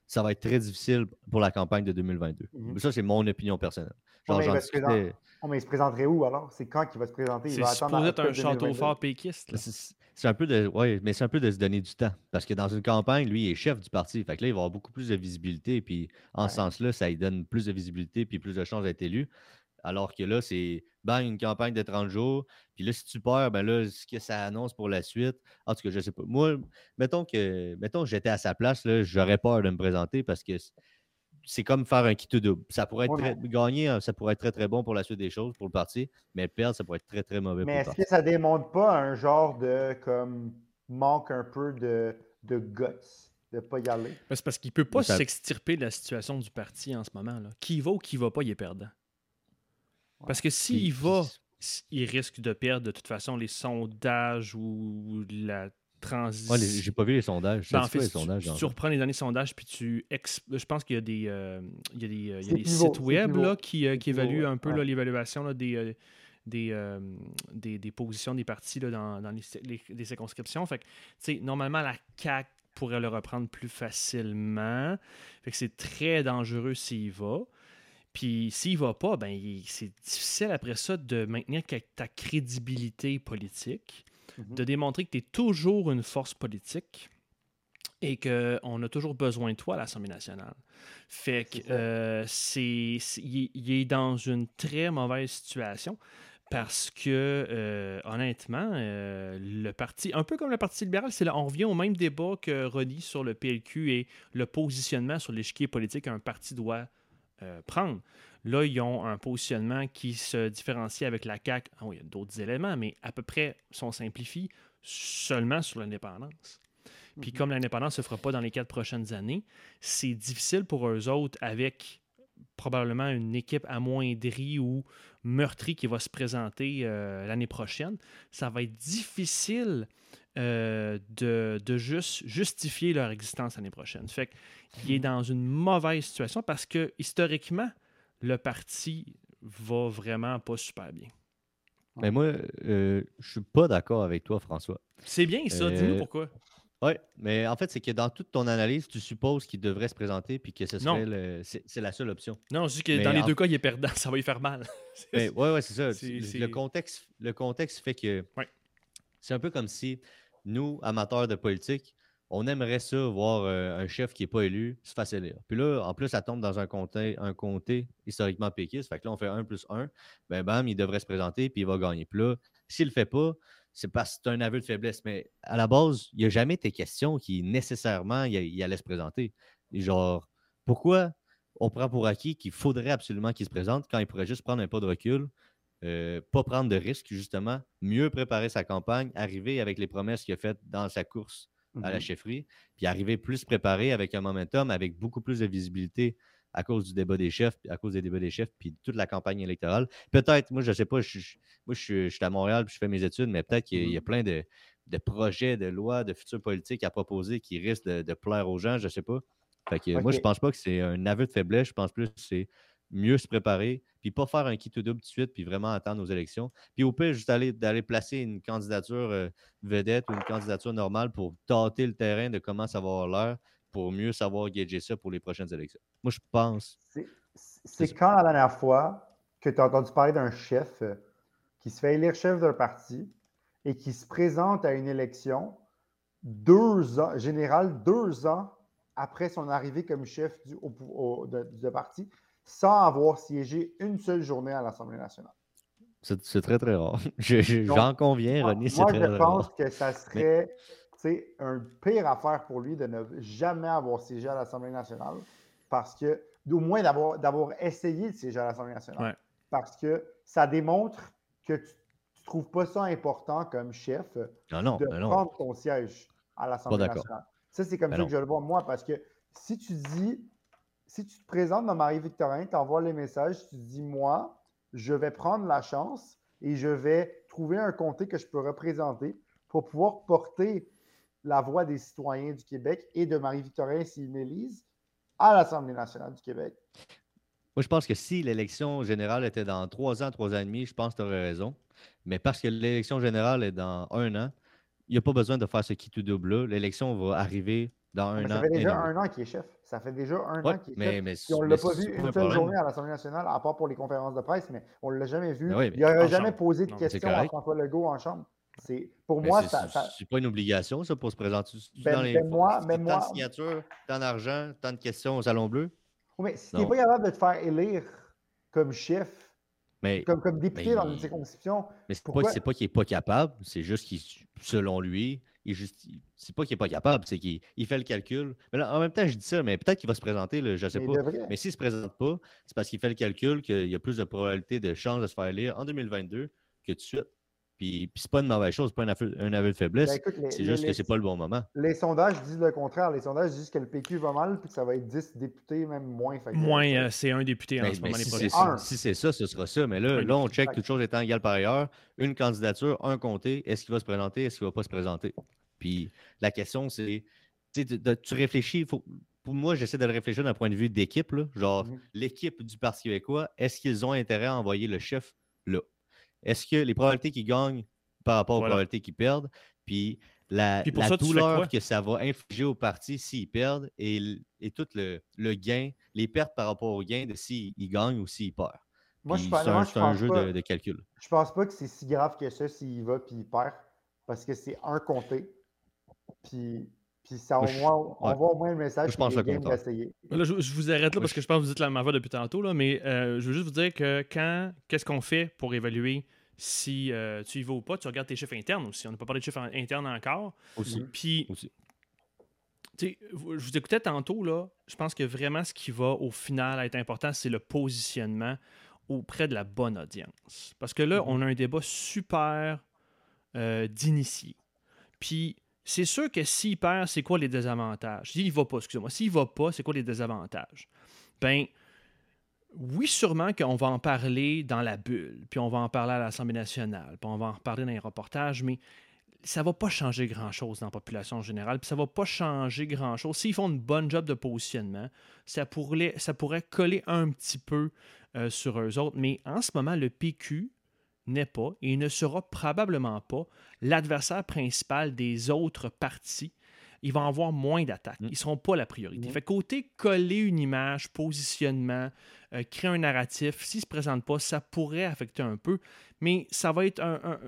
ça va être très difficile pour la campagne de 2022. Mhm. Mais Ça, c'est mon opinion personnelle. Ouais, Genre, mais discutais-. Oh, mais il se présenterait où alors? C'est quand qu'il va se présenter? Il C'est va attendre supposé à être un château 2022. fort péquiste. C'est c'est un peu de. Ouais, mais c'est un peu de se donner du temps. Parce que dans une campagne, lui, il est chef du parti. Fait que là, il va avoir beaucoup plus de visibilité. Puis en Ouais. ce sens-là, ça lui donne plus de visibilité puis plus de chances d'être élu. Alors que là, c'est bang, une campagne de 30 jours. Puis là, si tu perds, ben là, ce que ça annonce pour la suite. En tout cas, je sais pas. Moi, mettons que mettons que j'étais à sa place, là, j'aurais peur de me présenter parce que c'est comme faire un kit double. Ça pourrait être Ouais, très, gagner, hein, ça pourrait être très très bon pour la suite des choses, pour le parti, mais perdre, ça pourrait être très très mauvais Mais pour le est-ce que ça démontre pas un genre de comme manque un peu de, de guts de pas y aller? Ben, C'est parce qu'il peut pas Ça- s'extirper de la situation du parti en ce moment. Là. Qui va ou qui va pas, il est perdant. Parce que s'il Puis- va, il risque de perdre de toute façon les sondages ou la transition. Ouais, j'ai pas vu les sondages. Ben, en C'est fait, quoi, les si tu, sondages. reprends les données sondages, puis tu. ex- Je pense qu'il y a des, euh, il y a des, euh, il y a C'est des pivot, sites web là, qui, euh, qui évaluent un peu Ouais. là, l'évaluation là, des, euh, des, euh, des, des positions des partis là, dans, dans les, les- les circonscriptions. Fait que, tu sais, normalement, la CAQ pourrait le reprendre plus facilement. Fait que c'est très dangereux s'il va. Puis s'il va pas, ben c'est difficile après ça de maintenir ta crédibilité politique, Mhm. de démontrer que tu es toujours une force politique et qu'on a toujours besoin de toi à l'Assemblée nationale. Fait que C'est euh, c'est, il, est- dans une très mauvaise situation parce que, euh, honnêtement, euh, le parti, un peu comme le Parti libéral, c'est là, on revient au même débat que Rodi sur le PLQ et le positionnement sur l'échiquier politique qu'un parti doit euh, prendre. Là, ils ont un positionnement qui se différencie avec la CAQ. Ah oui, il y a d'autres éléments, mais à peu près, si on simplifie, seulement sur l'indépendance. Puis Mhm. comme l'indépendance ne se fera pas dans les quatre prochaines années, c'est difficile pour eux autres avec probablement une équipe amoindrie ou meurtrie qui va se présenter euh, l'année prochaine. Ça va être difficile euh, de, de juste justifier leur existence l'année prochaine. Fait qu'il est dans une mauvaise situation parce que historiquement, le parti va vraiment pas super bien. Mais moi, euh, je suis pas d'accord avec toi, François. C'est bien ça, dis-nous Euh, pourquoi. Oui, mais en fait, c'est que dans toute ton analyse, tu supposes qu'il devrait se présenter puis que ce serait le- c'est c'est la seule option. Non, dis que mais dans les en- deux cas, il est perdant, [LAUGHS] ça va lui faire mal. [LAUGHS] Mais ouais, ouais, c'est ça. C'est- Le- c'est- Le contexte, le contexte fait que Ouais. c'est un peu comme si nous, amateurs de politique, on aimerait ça voir euh, un chef qui n'est pas élu se fasse élire. Puis là, en plus, ça tombe dans un comté, historiquement péquiste. Fait que là, on fait 1 plus 1. Ben bam, il devrait se présenter puis il va gagner. Puis là, s'il le fait pas, c'est parce que c'est un aveu de faiblesse. Mais à la base, il n'y a jamais été question qu'il nécessairement il, allait se présenter. Genre, pourquoi on prend pour acquis qu'il faudrait absolument qu'il se présente quand il pourrait juste prendre un pas de recul, euh, pas prendre de risques, justement, mieux préparer sa campagne, arriver avec les promesses qu'il a faites dans sa course à la Mhm. chefferie, puis arriver plus préparé avec un momentum, avec beaucoup plus de visibilité à cause du débat des chefs, puis à cause des débats des chefs, puis de toute la campagne électorale. Peut-être, moi, je ne sais pas, je, je- moi, je, suis- je suis à Montréal, puis je fais mes études, mais peut-être qu'il y a- il y, a Mhm. plein de, de projets, de lois, de futures politiques à proposer qui risquent de, de plaire aux gens, je ne sais pas. Fait que, Moi, je Ok. pense pas que c'est un aveu de faiblesse, je pense plus que c'est mieux se préparer, puis pas faire un kit ou double tout de suite, puis vraiment attendre aux élections. Puis au pire, juste aller, d'aller placer une candidature euh, vedette ou une candidature normale pour tâter le terrain de comment ça va avoir l'air, pour mieux savoir gager ça pour les prochaines élections. Moi, je pense. C'est- quand la dernière fois que tu as entendu parler d'un chef euh, qui se fait élire chef d'un parti et qui se présente à une élection deux ans, général deux ans après son arrivée comme chef du, au pou- au- de- du parti, sans avoir siégé une seule journée à l'Assemblée nationale. C'est c'est très, très rare. [LAUGHS] Je- je- Donc, J'en conviens, Moi, René, c'est moi, très, je très pense rare. que ça serait tu sais, un pire affaire pour lui de ne jamais avoir siégé à l'Assemblée nationale parce que, au moins d'avoir d'avoir essayé de siéger à l'Assemblée nationale. Ouais. Parce que ça démontre que tu ne trouves pas ça important comme chef Non, non, de non. prendre ton siège à l'Assemblée nationale. Ça, c'est comme Ben ça non. que je le vois, moi, parce que si tu dis, si tu te présentes dans Marie-Victorin, tu envoies les messages, tu dis, moi, je vais prendre la chance et je vais trouver un comté que je peux représenter pour pouvoir porter la voix des citoyens du Québec et de Marie-Victorin s'ils m'élisent à l'Assemblée nationale du Québec. Moi, je pense que si l'élection générale était dans trois ans, trois ans et demi, je pense que tu aurais raison. Mais parce que l'élection générale est dans un an, il n'y a pas besoin de faire ce qui tout double-là. L'élection va arriver dans un Mais an. ça fait déjà un an qu'il est chef. Ça fait déjà un Ouais, an qu'il est mais, chef. mais, Puis on ne l'a pas vu pas un une seule journée à l'Assemblée nationale, à part pour les conférences de presse, mais on ne l'a jamais vu. Oui, il n'aurait jamais chambre. posé de Non, questions à. François Legault en chambre. C'est, pour Mais moi, c'est- ça, ça- c'est pas une obligation, ça, pour se présenter. Ben- dans les, ben moi- ben tant de signatures, tant d'argent, tant de questions au Salon Bleu? Oui, mais si tu n'es pas capable de te faire élire comme chef, Mais, comme, comme député mais dans une circonscription, mais c'est pas, pourquoi- c'est pas qu'il n'est pas capable, c'est juste qu'il, selon lui, il c'est pas qu'il n'est pas capable, c'est qu'il il fait le calcul. Mais là, en même temps, je dis ça, mais peut-être qu'il va se présenter, là, je ne sais mais pas. Mais s'il ne se présente pas, c'est parce qu'il fait le calcul qu'il y a plus de probabilité de chance de se faire élire en 2022 que tout de suite. Puis, puis c'est pas une mauvaise chose, c'est pas un aveu, de faiblesse. Ben, c'est juste les- que c'est pas le bon moment. Les sondages disent le contraire. Les sondages disent que le PQ va mal puis que ça va être 10 députés, même moins. Fait Moins, euh, c'est un député en Ben, ce ben, moment. si c'est ça, si c'est ça, ce sera ça. Mais là, là on check toutes choses étant égales par ailleurs. Une candidature, un comté. Est-ce qu'il va se présenter? Est-ce qu'il va pas se présenter? Puis la question, c'est tu sais, de- de- tu réfléchis. faut- pour moi, j'essaie de le réfléchir d'un point de vue d'équipe. là. Genre, Mhm. l'équipe du Parti québécois, est-ce qu'ils ont intérêt à envoyer le chef là? Est-ce que les probabilités qu'ils gagnent par rapport aux Voilà. probabilités qu'ils perdent? Puis la, Puis pour la ça, tu fais douleur que ça va infliger au parti s'ils perdent et, tout le, le gain, les pertes par rapport au gain de s'ils ils gagnent ou s'ils perdent. Moi, je, pense- moi, un, je c'est un pense jeu pas, de, de calcul. je pense pas que c'est si grave que ça s'il va puis il perd. Parce que c'est un comté. Puis, puis ça, au on voit au moins le message je pense d'essayer. Là, je, je vous arrête là parce que je- pense que vous dites la même depuis tantôt, là, mais euh, je veux juste vous dire que quand, qu'est-ce qu'on fait pour évaluer si euh, tu y vas ou pas, tu regardes tes chiffres internes aussi. On n'a pas parlé de chiffres internes encore. Aussi. Mhm. Puis, Aussi. tu sais, vous- je vous écoutais tantôt, là, je pense que vraiment ce qui va au final être important, c'est le positionnement auprès de la bonne audience. Parce que là, Mhm. on a un débat super euh, d'initié. Puis, c'est sûr que s'il perd, c'est quoi les désavantages? S'il va pas, excusez-moi, s'il va pas, c'est quoi les désavantages? Ben, oui, sûrement qu'on va en parler dans la bulle, puis on va en parler à l'Assemblée nationale, puis on va en reparler dans les reportages, mais ça va pas changer grand-chose dans la population générale, puis ça va pas changer grand-chose. S'ils font une bonne job de positionnement, ça pourrait, ça pourrait coller un petit peu euh, sur eux autres, mais en ce moment, le PQ n'est pas et ne sera probablement pas l'adversaire principal des autres partis. Ils vont avoir moins d'attaques. Mm. Ils ne seront pas la priorité. Mm. Fait côté coller une image, positionnement, euh, créer un narratif, s'il ne se présente pas, ça pourrait affecter un peu, mais ça va être un, un-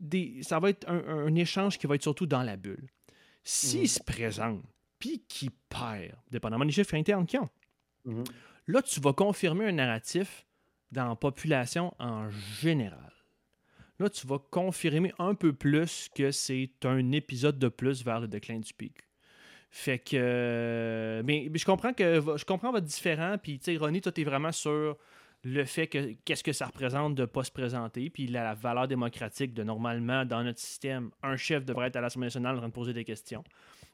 des, ça va être un, un échange qui va être surtout dans la bulle. S'il Mm. se présente, puis qu'il perd, dépendamment des chiffres internes qu'ils ont, Mhm. Là, tu vas confirmer un narratif dans la population en général. Là, tu vas confirmer un peu plus que c'est un épisode de plus vers le déclin du pic. Fait que. euh, Mais, je comprends que je comprends votre différent. Puis, tu sais, Ronnie, toi, t'es vraiment sur le fait que qu'est-ce que ça représente de ne pas se présenter. Puis la, valeur démocratique de normalement, dans notre système, un chef devrait être à l'Assemblée nationale en train de poser des questions.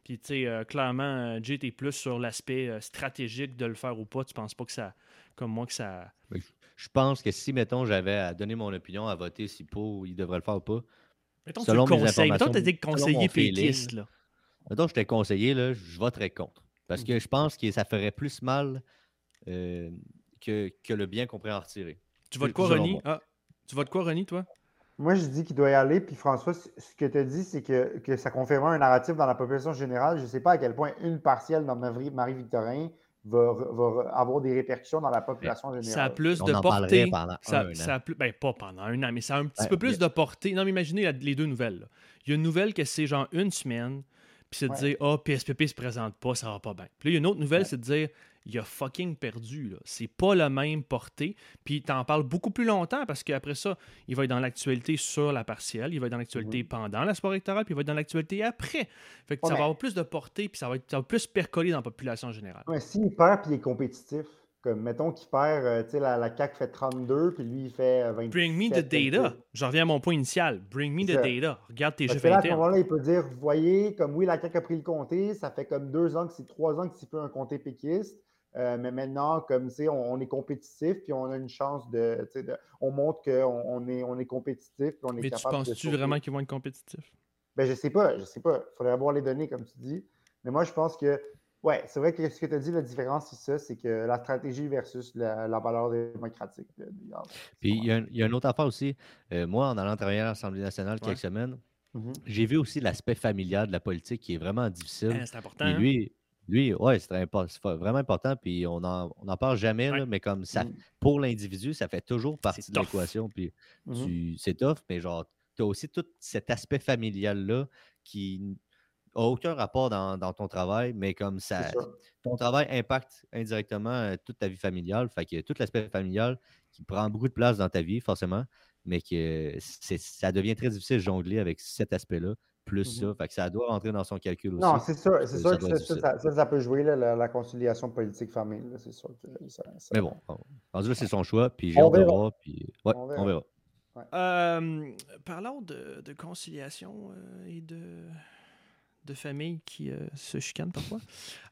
Puis, tu sais, euh, clairement, euh, Jay, t'es plus sur l'aspect stratégique de le faire ou pas. Tu penses pas que ça. Comme moi, que ça. Je pense que si, mettons, j'avais à donner mon opinion, à voter si pour il devrait le faire ou pas. Mettons Selon tu conseilles. Mettons t'étais selon conseiller mon feeling, péquiste, là. Mettons que j'étais conseiller, là, je voterais contre. Parce que je pense que ça ferait plus mal euh, que, que le bien qu'on pourrait en retirer. Tu votes quoi, moi. Ah, tu votes quoi, Ronnie, toi? Moi, je dis qu'il doit y aller. Puis François, ce que tu as dit, c'est que, que ça confirmerait un narratif dans la population générale. Je ne sais pas à quel point une partielle dans Marie- Marie-Victorin va, avoir des répercussions dans la population Ça a générale. plus de portée. pendant Ça, un ça an. a plus, ben, pas pendant un an, mais ça a un petit Ouais, peu plus mais- de portée. Non, mais imaginez la- les deux nouvelles. là. Il y a une nouvelle que c'est genre une semaine, puis c'est de Ouais. dire Ah, PSPP se présente pas, ça va pas bien. Puis là, il y a une autre nouvelle, Ouais. c'est de dire Il a fucking perdu. C'est pas la même portée. Puis t'en parles beaucoup plus longtemps parce qu'après ça, il va être dans l'actualité sur la partielle, il va être dans l'actualité pendant la soirée électorale, puis il va être dans l'actualité après. Fait que Ouais, ça va avoir plus de portée, puis ça va, être, ça va plus percoler dans la population générale. Ouais, S'il perd puis il est compétitif, comme mettons qu'il perd, euh, tu sais, la, la CAQ fait 32 puis lui il fait euh, 27. Bring me the data. Je reviens à mon point initial. Bring me the data. Regarde tes Parce là, à ce moment-là, il peut dire, vous voyez, comme oui, la CAQ a pris le comté, ça fait comme deux ans que c'est trois ans que c'est plus un comté péquiste. Euh, mais maintenant, comme tu sais, on, on est compétitif, puis on a une chance de, tu on montre qu'on on est, on est compétitif, puis on est Mais tu capable de penses-tu vraiment qu'ils vont être compétitifs? Ben, je sais pas, je sais pas. Il faudrait avoir les données, comme tu dis. Mais moi, je pense que, ouais, c'est vrai que ce que tu as dit, la différence, c'est ça, c'est que la stratégie versus la, la valeur démocratique. de- de- Puis il y, a un- il y a une autre affaire aussi. Euh, moi, en allant travailler à l'Assemblée nationale quelques Ouais. semaines, Mhm. j'ai vu aussi l'aspect familial de la politique qui est vraiment difficile. Hein, c'est important. Puis hein? lui, lui, ouais, c'est vraiment important. Puis on en, on en parle jamais, Ouais. là, mais comme ça, Mhm. pour l'individu, ça fait toujours partie de l'équation. Puis tu- c'est tough, mais genre, tu as aussi tout cet aspect familial-là qui n'a aucun rapport dans, dans ton travail, mais comme ça, ton travail impacte indirectement euh, toute ta vie familiale. Fait que tout l'aspect familial qui prend beaucoup de place dans ta vie, forcément, mais que ça devient très difficile de jongler avec cet aspect-là, plus Mhm. ça. Fait que ça doit rentrer dans son calcul aussi. Non, c'est sûr, c'est Ça sûr que ça, ça, ça, peut jouer, là, la, la conciliation politique-famille. là, C'est sûr que ça, ça- Mais bon, on- rendu là, c'est son choix, puis j'ai On hâte de verra. voir, puis ouais, On on verra. verra. Ouais. Euh, parlons de, de conciliation euh, et de, de famille qui euh, se chicanent parfois.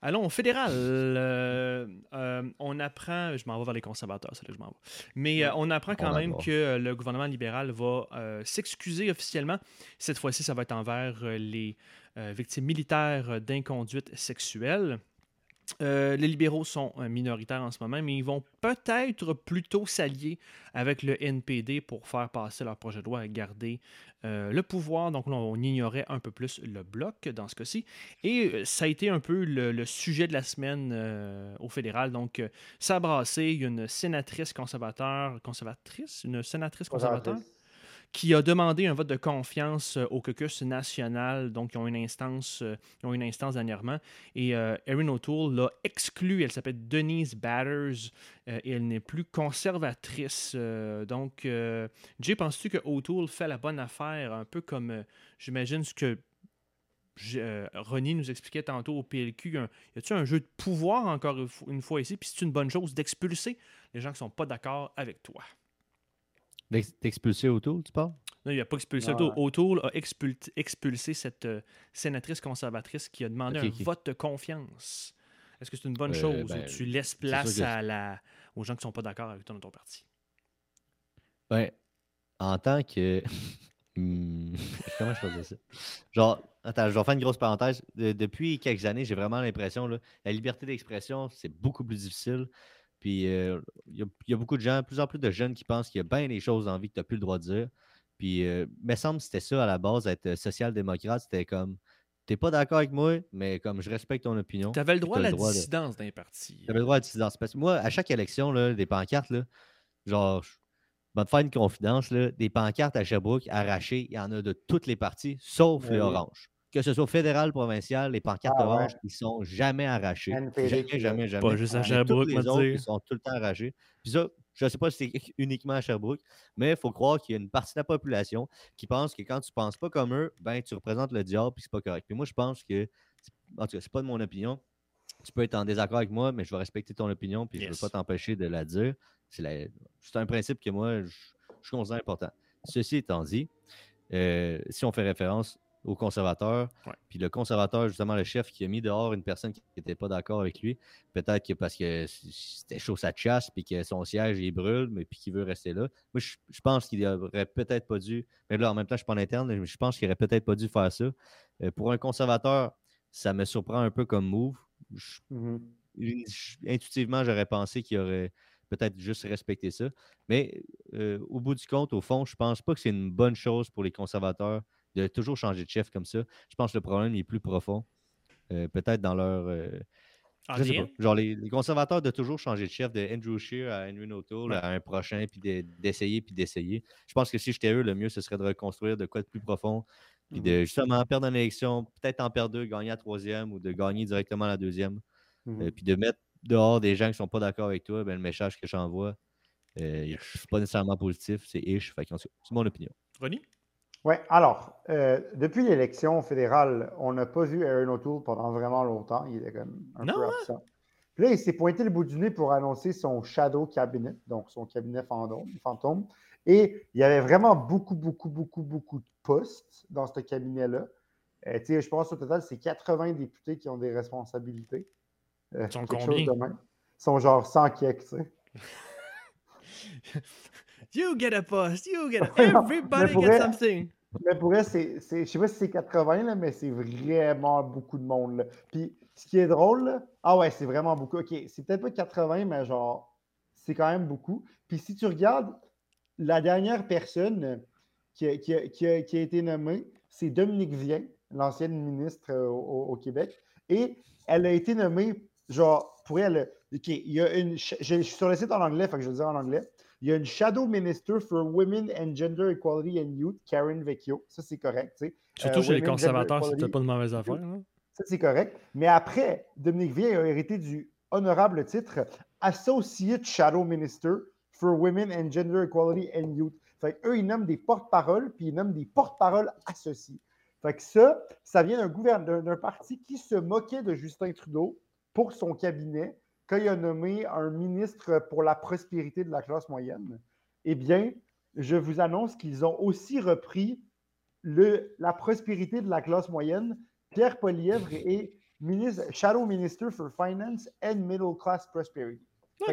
Allons au fédéral. Euh, euh, on apprend, je m'en vais vers les conservateurs, c'est là que je m'en vais. Mais on apprend quand On même que le gouvernement libéral va s'excuser officiellement. Cette fois-ci, ça va être envers les victimes militaires d'inconduite sexuelle. Euh, les libéraux sont euh, minoritaires en ce moment, mais ils vont peut-être plutôt s'allier avec le NPD pour faire passer leur projet de loi à garder euh, le pouvoir. Donc là, on ignorait un peu plus le bloc dans ce cas-ci. Et ça a été un peu le, sujet de la semaine au fédéral. Donc, ça une sénatrice conservateur, conservatrice, une sénatrice conservateur? Qui a demandé un vote de confiance euh, au caucus national. Donc, ils ont une instance, euh, ils ont une instance dernièrement. Et euh, Erin O'Toole l'a exclue. Elle s'appelle Denise Batters et elle n'est plus conservatrice. Donc, Jay, penses-tu que O'Toole fait la bonne affaire, un peu comme, j'imagine, ce que Ronnie nous expliquait tantôt au PLQ? Y a-t-il un jeu de pouvoir encore une fois- ici? Puis c'est une bonne chose d'expulser les gens qui sont pas d'accord avec toi? D'ex- T'expulser autour, tu parles? Non, il n'a pas expulsé Ouais, O'Toole. O'Toole a expul- expulsé cette euh, sénatrice conservatrice qui a demandé un vote de confiance. Est-ce que c'est une bonne Euh, chose ben, ou tu laisses place que à la... aux gens qui sont pas d'accord avec toi dans ton parti? Ben, en tant que. [LAUGHS] Hmm, Comment je faisais ça? Genre, attends, je vais faire une grosse parenthèse. De- depuis quelques années, j'ai vraiment l'impression, là, la liberté d'expression, c'est beaucoup plus difficile. Puis, euh, il y, a- il y a beaucoup de gens, de plus en plus de jeunes qui pensent qu'il y a bien des choses la vie que tu n'as plus le droit de dire. Puis, euh, il me semble que c'était ça à la base, être social-démocrate. C'était comme, t'es pas d'accord avec moi, mais comme je respecte ton opinion. Tu avais le droit à la de- dissidence d'un parti. J'avais le droit à dissidence. Parce que moi, à chaque élection, là, des pancartes, là, genre, je vais te faire une confidence, là, des pancartes à Sherbrooke arrachées, il y en a de toutes les parties, sauf Ben les oui. oranges. Que ce soit fédéral, provincial, les pancartes Ah ouais. oranges, ils sont jamais arrachées. NPD Jamais, jamais, l'a. jamais. Pas juste à Sherbrooke, les autres, ils sont tout le temps arrachés. Puis ça, je ne sais pas si c'est [LAUGHS] uniquement à Sherbrooke, mais il faut croire qu'il y a une partie de la population qui pense que quand tu penses pas comme eux, ben tu représentes le diable puis c'est pas correct. Puis moi, je pense que, en tout cas, c'est pas de mon opinion. Tu peux être en désaccord avec moi, mais je vais respecter ton opinion puis je ne veux pas t'empêcher de la dire. C'est la- c'est un principe que moi, je, je considère important. Ceci étant dit, euh, si on fait référence au conservateur, Ouais. puis le conservateur, justement, le chef qui a mis dehors une personne qui n'était pas d'accord avec lui, peut-être que parce que c'était chaud sa chasse, puis que son siège, il brûle, mais puis qu'il veut rester là. Moi, je, je pense qu'il aurait peut-être pas dû, mais là, en même temps, je suis pas en interne, mais je pense qu'il aurait peut-être pas dû faire ça. Euh, pour un conservateur, ça me surprend un peu comme move. Je- Mhm. je- intuitivement, j'aurais pensé qu'il aurait peut-être juste respecté ça. Mais euh, au bout du compte, au fond, je pense pas que c'est une bonne chose pour les conservateurs de toujours changer de chef comme ça. Je pense que le problème est plus profond. Euh, peut-être dans leur. euh, je sais pas. Genre, les, les conservateurs de toujours changer de chef, de Andrew Scheer à Henry O'Toole Ouais. à un prochain, puis de- d'essayer, puis d'essayer. Je pense que si j'étais eux, le mieux, ce serait de reconstruire de quoi de plus profond, puis de justement perdre une élection, peut-être en perdre deux, gagner la troisième, ou de gagner directement la deuxième. Mhm. Euh, puis de mettre dehors des gens qui sont pas d'accord avec toi, ben, le message que j'envoie, euh, c'est pas nécessairement positif, c'est ish. C'est mon opinion. Ronnie? Oui, alors, euh, depuis l'élection fédérale, on n'a pas vu Aaron O'Toole pendant vraiment longtemps. Il était comme un Non, peu hein? absent. Puis là, il s'est pointé le bout du nez pour annoncer son shadow cabinet, donc son cabinet fantôme. Et il y avait vraiment beaucoup, beaucoup, beaucoup, beaucoup de postes dans ce cabinet-là. Euh, tu sais, je pense au total, c'est 80 députés qui ont des responsabilités. Euh, Ils sont combien? Ils sont genre 100 kicks, tu sais. [LAUGHS] You get a post, you get a... [LAUGHS] Everybody mais pour get vrai- something. Mais pour elle, c'est, je sais pas si c'est 80, là, mais c'est vraiment beaucoup de monde. Puis ce qui est drôle, ah ouais, c'est vraiment beaucoup. OK, c'est peut-être pas 80, mais genre, c'est quand même beaucoup. Puis si tu regardes, la dernière personne qui a, qui a- qui qui a été nommée, c'est Dominique Vien, l'ancienne ministre euh, au, Québec. Et elle a été nommée, genre, pour elle, OK, il y a une. Je, suis sur le site en anglais, fait que je le dire en anglais. Il y a une Shadow Minister for Women and Gender Equality and Youth, Karen Vecchio. Ça, c'est correct. sais. Surtout Euh, chez les conservateurs, Equality. pas une mauvaise affaire. hein? Ça, c'est correct. Mais après, Dominique Vien a hérité du honorable titre Associate Shadow Minister for Women and Gender Equality and Youth. Fait eux, ils nomment des porte-paroles, puis ils nomment des porte-paroles associés. Fait que ça, ça vient d'un gouverneur, d'un parti qui se moquait de Justin Trudeau pour son cabinet quand il a nommé un ministre pour la prospérité de la classe moyenne. Eh bien, je vous annonce qu'ils ont aussi repris le, la prospérité de la classe moyenne. Pierre Polièvre est ministre, Shadow Minister for Finance and Middle Class Prosperity.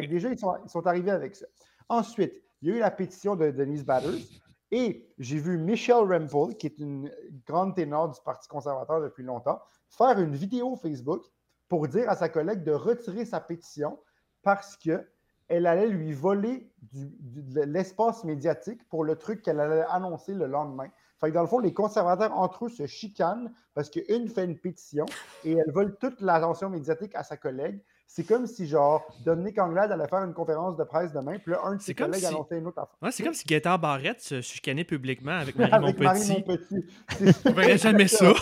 déjà, ils sont, ils sont, arrivés avec ça. Ensuite, il y a eu la pétition de Denise Batters. Et j'ai vu Michelle Rempel, qui est une grande ténor du Parti conservateur depuis longtemps, faire une vidéo Facebook pour dire à sa collègue de retirer sa pétition parce qu'elle allait lui voler de l'espace médiatique pour le truc qu'elle allait annoncer le lendemain. Fait que dans le fond, les conservateurs entre eux se chicanent parce qu'une fait une pétition et elle vole toute l'attention médiatique à sa collègue. C'est comme si, genre, Dominique Anglade allait faire une conférence de presse demain, puis là, un de ses collègues annonçait une autre affaire. Ouais, c'est comme si Gaëtan Barrette se chicanait publiquement avec [LAUGHS] Marie avec Marie Montpetit. Je ne jamais ça.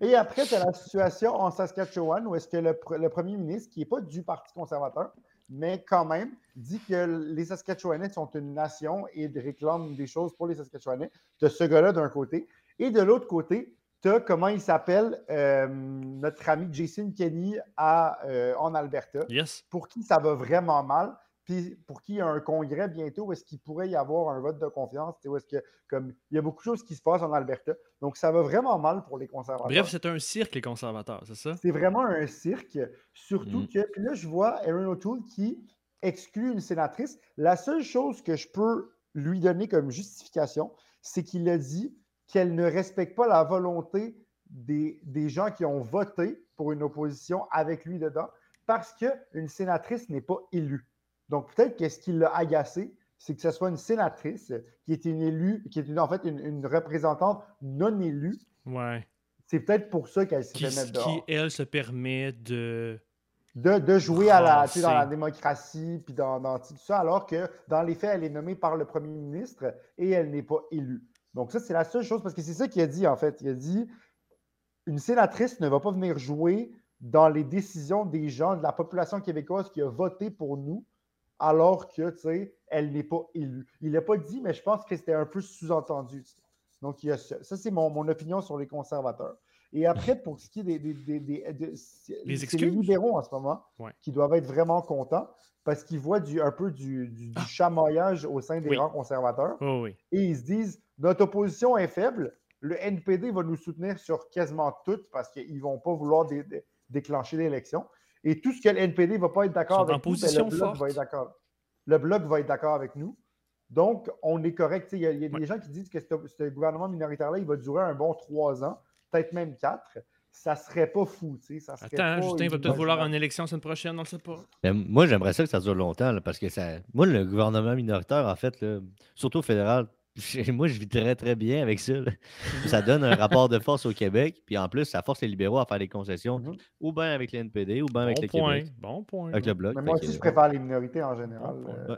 Et après, c'est la situation en Saskatchewan où est-ce que le, le, premier ministre, qui n'est pas du Parti conservateur, mais quand même, dit que les Saskatchewanais sont une nation et réclame des choses pour les Saskatchewanais, de ce gars-là d'un côté. Et de l'autre côté, tu as, comment il s'appelle, euh, notre ami Jason Kenny à, euh, en Alberta, yes. pour qui ça va vraiment mal, puis pour qui il y a un congrès bientôt où est-ce qu'il pourrait y avoir un vote de confiance, où est-ce que, comme, il y a beaucoup de choses qui se passent en Alberta. Donc, ça va vraiment mal pour les conservateurs. Bref, c'est un cirque, les conservateurs, c'est ça? C'est vraiment un cirque, surtout mm. que, puis là, je vois Aaron O'Toole qui exclut une sénatrice. La seule chose que je peux lui donner comme justification, c'est qu'il a dit qu'elle ne respecte pas la volonté des, des, gens qui ont voté pour une opposition avec lui dedans parce qu'une sénatrice n'est pas élue. Donc, peut-être que ce qui l'a agacé, c'est que ce soit une sénatrice qui est une élue, qui est en fait une, représentante non élue. Ouais. C'est peut-être pour ça qu'elle s'est fait mettre dehors. Qui, elle, se permet de. De, de jouer à la, dans la démocratie, puis dans, dans, tout ça, alors que dans les faits, elle est nommée par le premier ministre et elle n'est pas élue. Donc, ça, c'est la seule chose, parce que c'est ça qu'il a dit, en fait. Il a dit une sénatrice ne va pas venir jouer dans les décisions des gens, de la population québécoise qui a voté pour nous, alors que, tu sais, elle n'est pas élue. Il n'a pas dit, mais je pense que c'était un peu sous-entendu. Donc, il y a ça. Ça, c'est mon, mon, opinion sur les conservateurs. Et après, pour ce qui est des, des, des, des les, les, libéraux en ce moment qui doivent être vraiment contents parce qu'ils voient du, un peu du, du, ah. chamaillage au sein des rangs conservateurs. Oh, oui. Et ils se disent notre opposition est faible, le NPD va nous soutenir sur quasiment tout parce qu'ils ne vont pas vouloir déclencher l'élection. Et tout ce que le NPD ne va pas être d'accord avec nous, ben, le bloc va être d'accord. Le bloc va être d'accord avec nous. Donc, on est correct. Il y a, des gens qui disent que ce, gouvernement minoritaire-là, il va durer un bon trois ans, peut-être même quatre ça serait pas fou. Ça serait Attends, Justin va peut-être vouloir une élection semaine prochaine, on ne sait pas. Ben, moi, j'aimerais ça que ça dure longtemps, parce que ça. Moi, le gouvernement minoritaire, en fait, surtout fédéral, moi, je vis très, très bien avec ça. Ça donne un rapport de force au Québec, puis en plus, ça force les libéraux à faire des concessions, mhm. ou bien avec l'NPD, ou bien avec le point. Québec. Bon point. Avec le Bloc. Mais moi aussi, je préfère les minorités en général. Euh.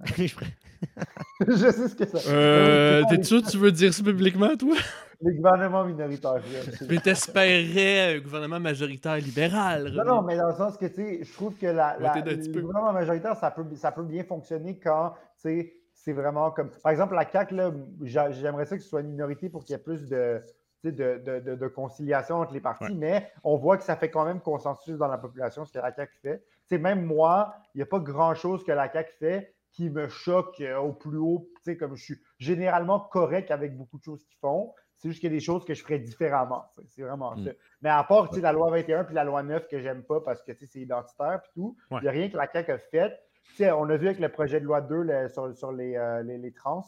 [LAUGHS] [LAUGHS] je, je sais ce que ça euh, T'es sûr que tu veux dire ça publiquement, toi? Les gouvernements minoritaires. Mais t'espérais un gouvernement majoritaire libéral. Non, non, mais dans le sens que, tu sais, je trouve que la, la le gouvernement majoritaire, ça peut, ça peut bien fonctionner quand, tu sais, c'est vraiment comme. Par exemple, la CAQ, j'aimerais ça que ce soit une minorité pour qu'il y ait plus de, de, conciliation entre les partis, mais on voit que ça fait quand même consensus dans la population, ce que la CAQ fait. même moi, il n'y a pas grand-chose que la CAQ fait qui me choque euh, au plus haut. Comme je suis généralement correct avec beaucoup de choses qu'ils font. C'est juste qu'il y a des choses que je ferais différemment. C'est vraiment mm. ça. Mais à part la loi 21 puis la loi 9 que j'aime pas parce que c'est identitaire et tout, il n'y a rien que la CAQ a fait on a vu avec le projet de loi 2 sur, euh, les, les, trans,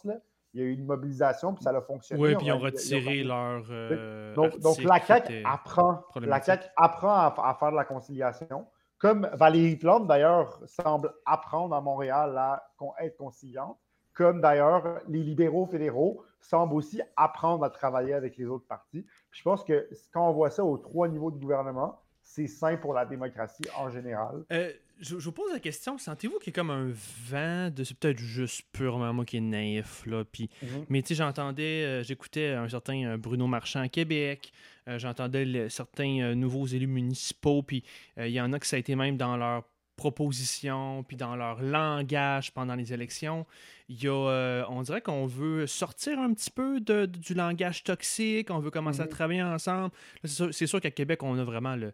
il y a eu une mobilisation, puis ça a fonctionné. Oui, puis ils ont retiré leur. Euh, donc, la CAQ apprend, la apprend à, faire de la conciliation. Comme Valérie Plante, d'ailleurs, semble apprendre à Montréal à être conciliante. Comme d'ailleurs, les libéraux fédéraux semblent aussi apprendre à travailler avec les autres partis. je pense que quand on voit ça aux trois niveaux de gouvernement, c'est sain pour la démocratie en général. Euh, je, vous pose la question, sentez-vous qu'il y a comme un vent de. C'est peut-être juste purement moi qui est naïf, là. Puis, mhm. Mais tu sais, j'entendais, euh, j'écoutais un certain euh, Bruno Marchand à Québec, euh, j'entendais certains nouveaux élus municipaux, puis il y en a que ça a été même dans leur proposition, puis dans leur langage pendant les élections. Il y a, on dirait qu'on veut sortir un petit peu de, du langage toxique, on veut commencer à mhm. travailler ensemble. C'est sûr, sûr qu'à Québec, on a vraiment le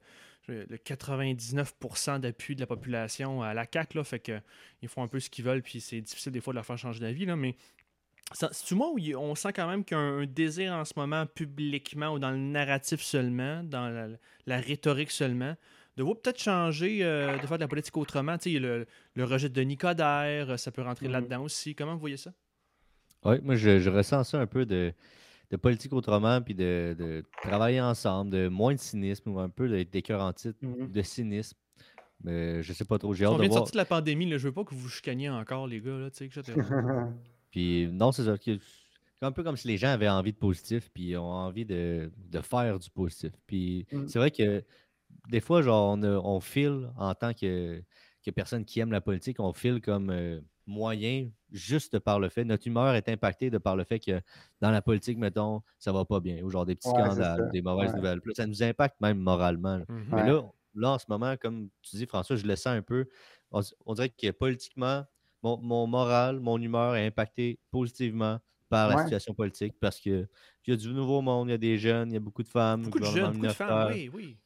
le 99% d'appui de la population à la CAQ, là, fait qu'ils font un peu ce qu'ils veulent, puis c'est difficile des fois de leur faire changer d'avis, là, mais C'est-tu moi où on sent quand même qu'il y a un, désir en ce moment publiquement ou dans le narratif seulement, dans la, rhétorique seulement, de vous peut-être changer, euh, de faire de la politique autrement? Tu sais, le, le rejet de Nicodère, ça peut rentrer mm-hmm. là-dedans aussi. Comment vous voyez ça? Oui, moi, je, ressens ça un peu de, politique autrement, puis de, travailler ensemble, de moins de cynisme ou un peu d'écœur en titre, mm-hmm. de cynisme. Mais je sais pas trop. J'ai hâte on vient de sortir de la pandémie, là, je veux pas que vous chicaniez encore, les gars. Là, tu sais, [LAUGHS] puis non, c'est ça. C'est un peu comme si les gens avaient envie de positif, puis ont envie de, faire du positif. Puis mm. c'est vrai que des fois, genre, on, on file en tant que, que, personne qui aime la politique, on file comme euh, moyen juste par le fait. Notre humeur est impactée de par le fait que dans la politique, mettons, ça va pas bien, ou genre des petits scandales, des mauvaises nouvelles. ça nous impacte même moralement. Mm-hmm. Mais là, là, en ce moment, comme tu dis, François, je le sens un peu. On, dirait que politiquement, mon, moral, mon humeur est impacté positivement par la situation politique parce qu'il y a du nouveau monde, il y a des jeunes, il y a beaucoup de femmes. Beaucoup de jeunes, beaucoup de femmes, oui, oui.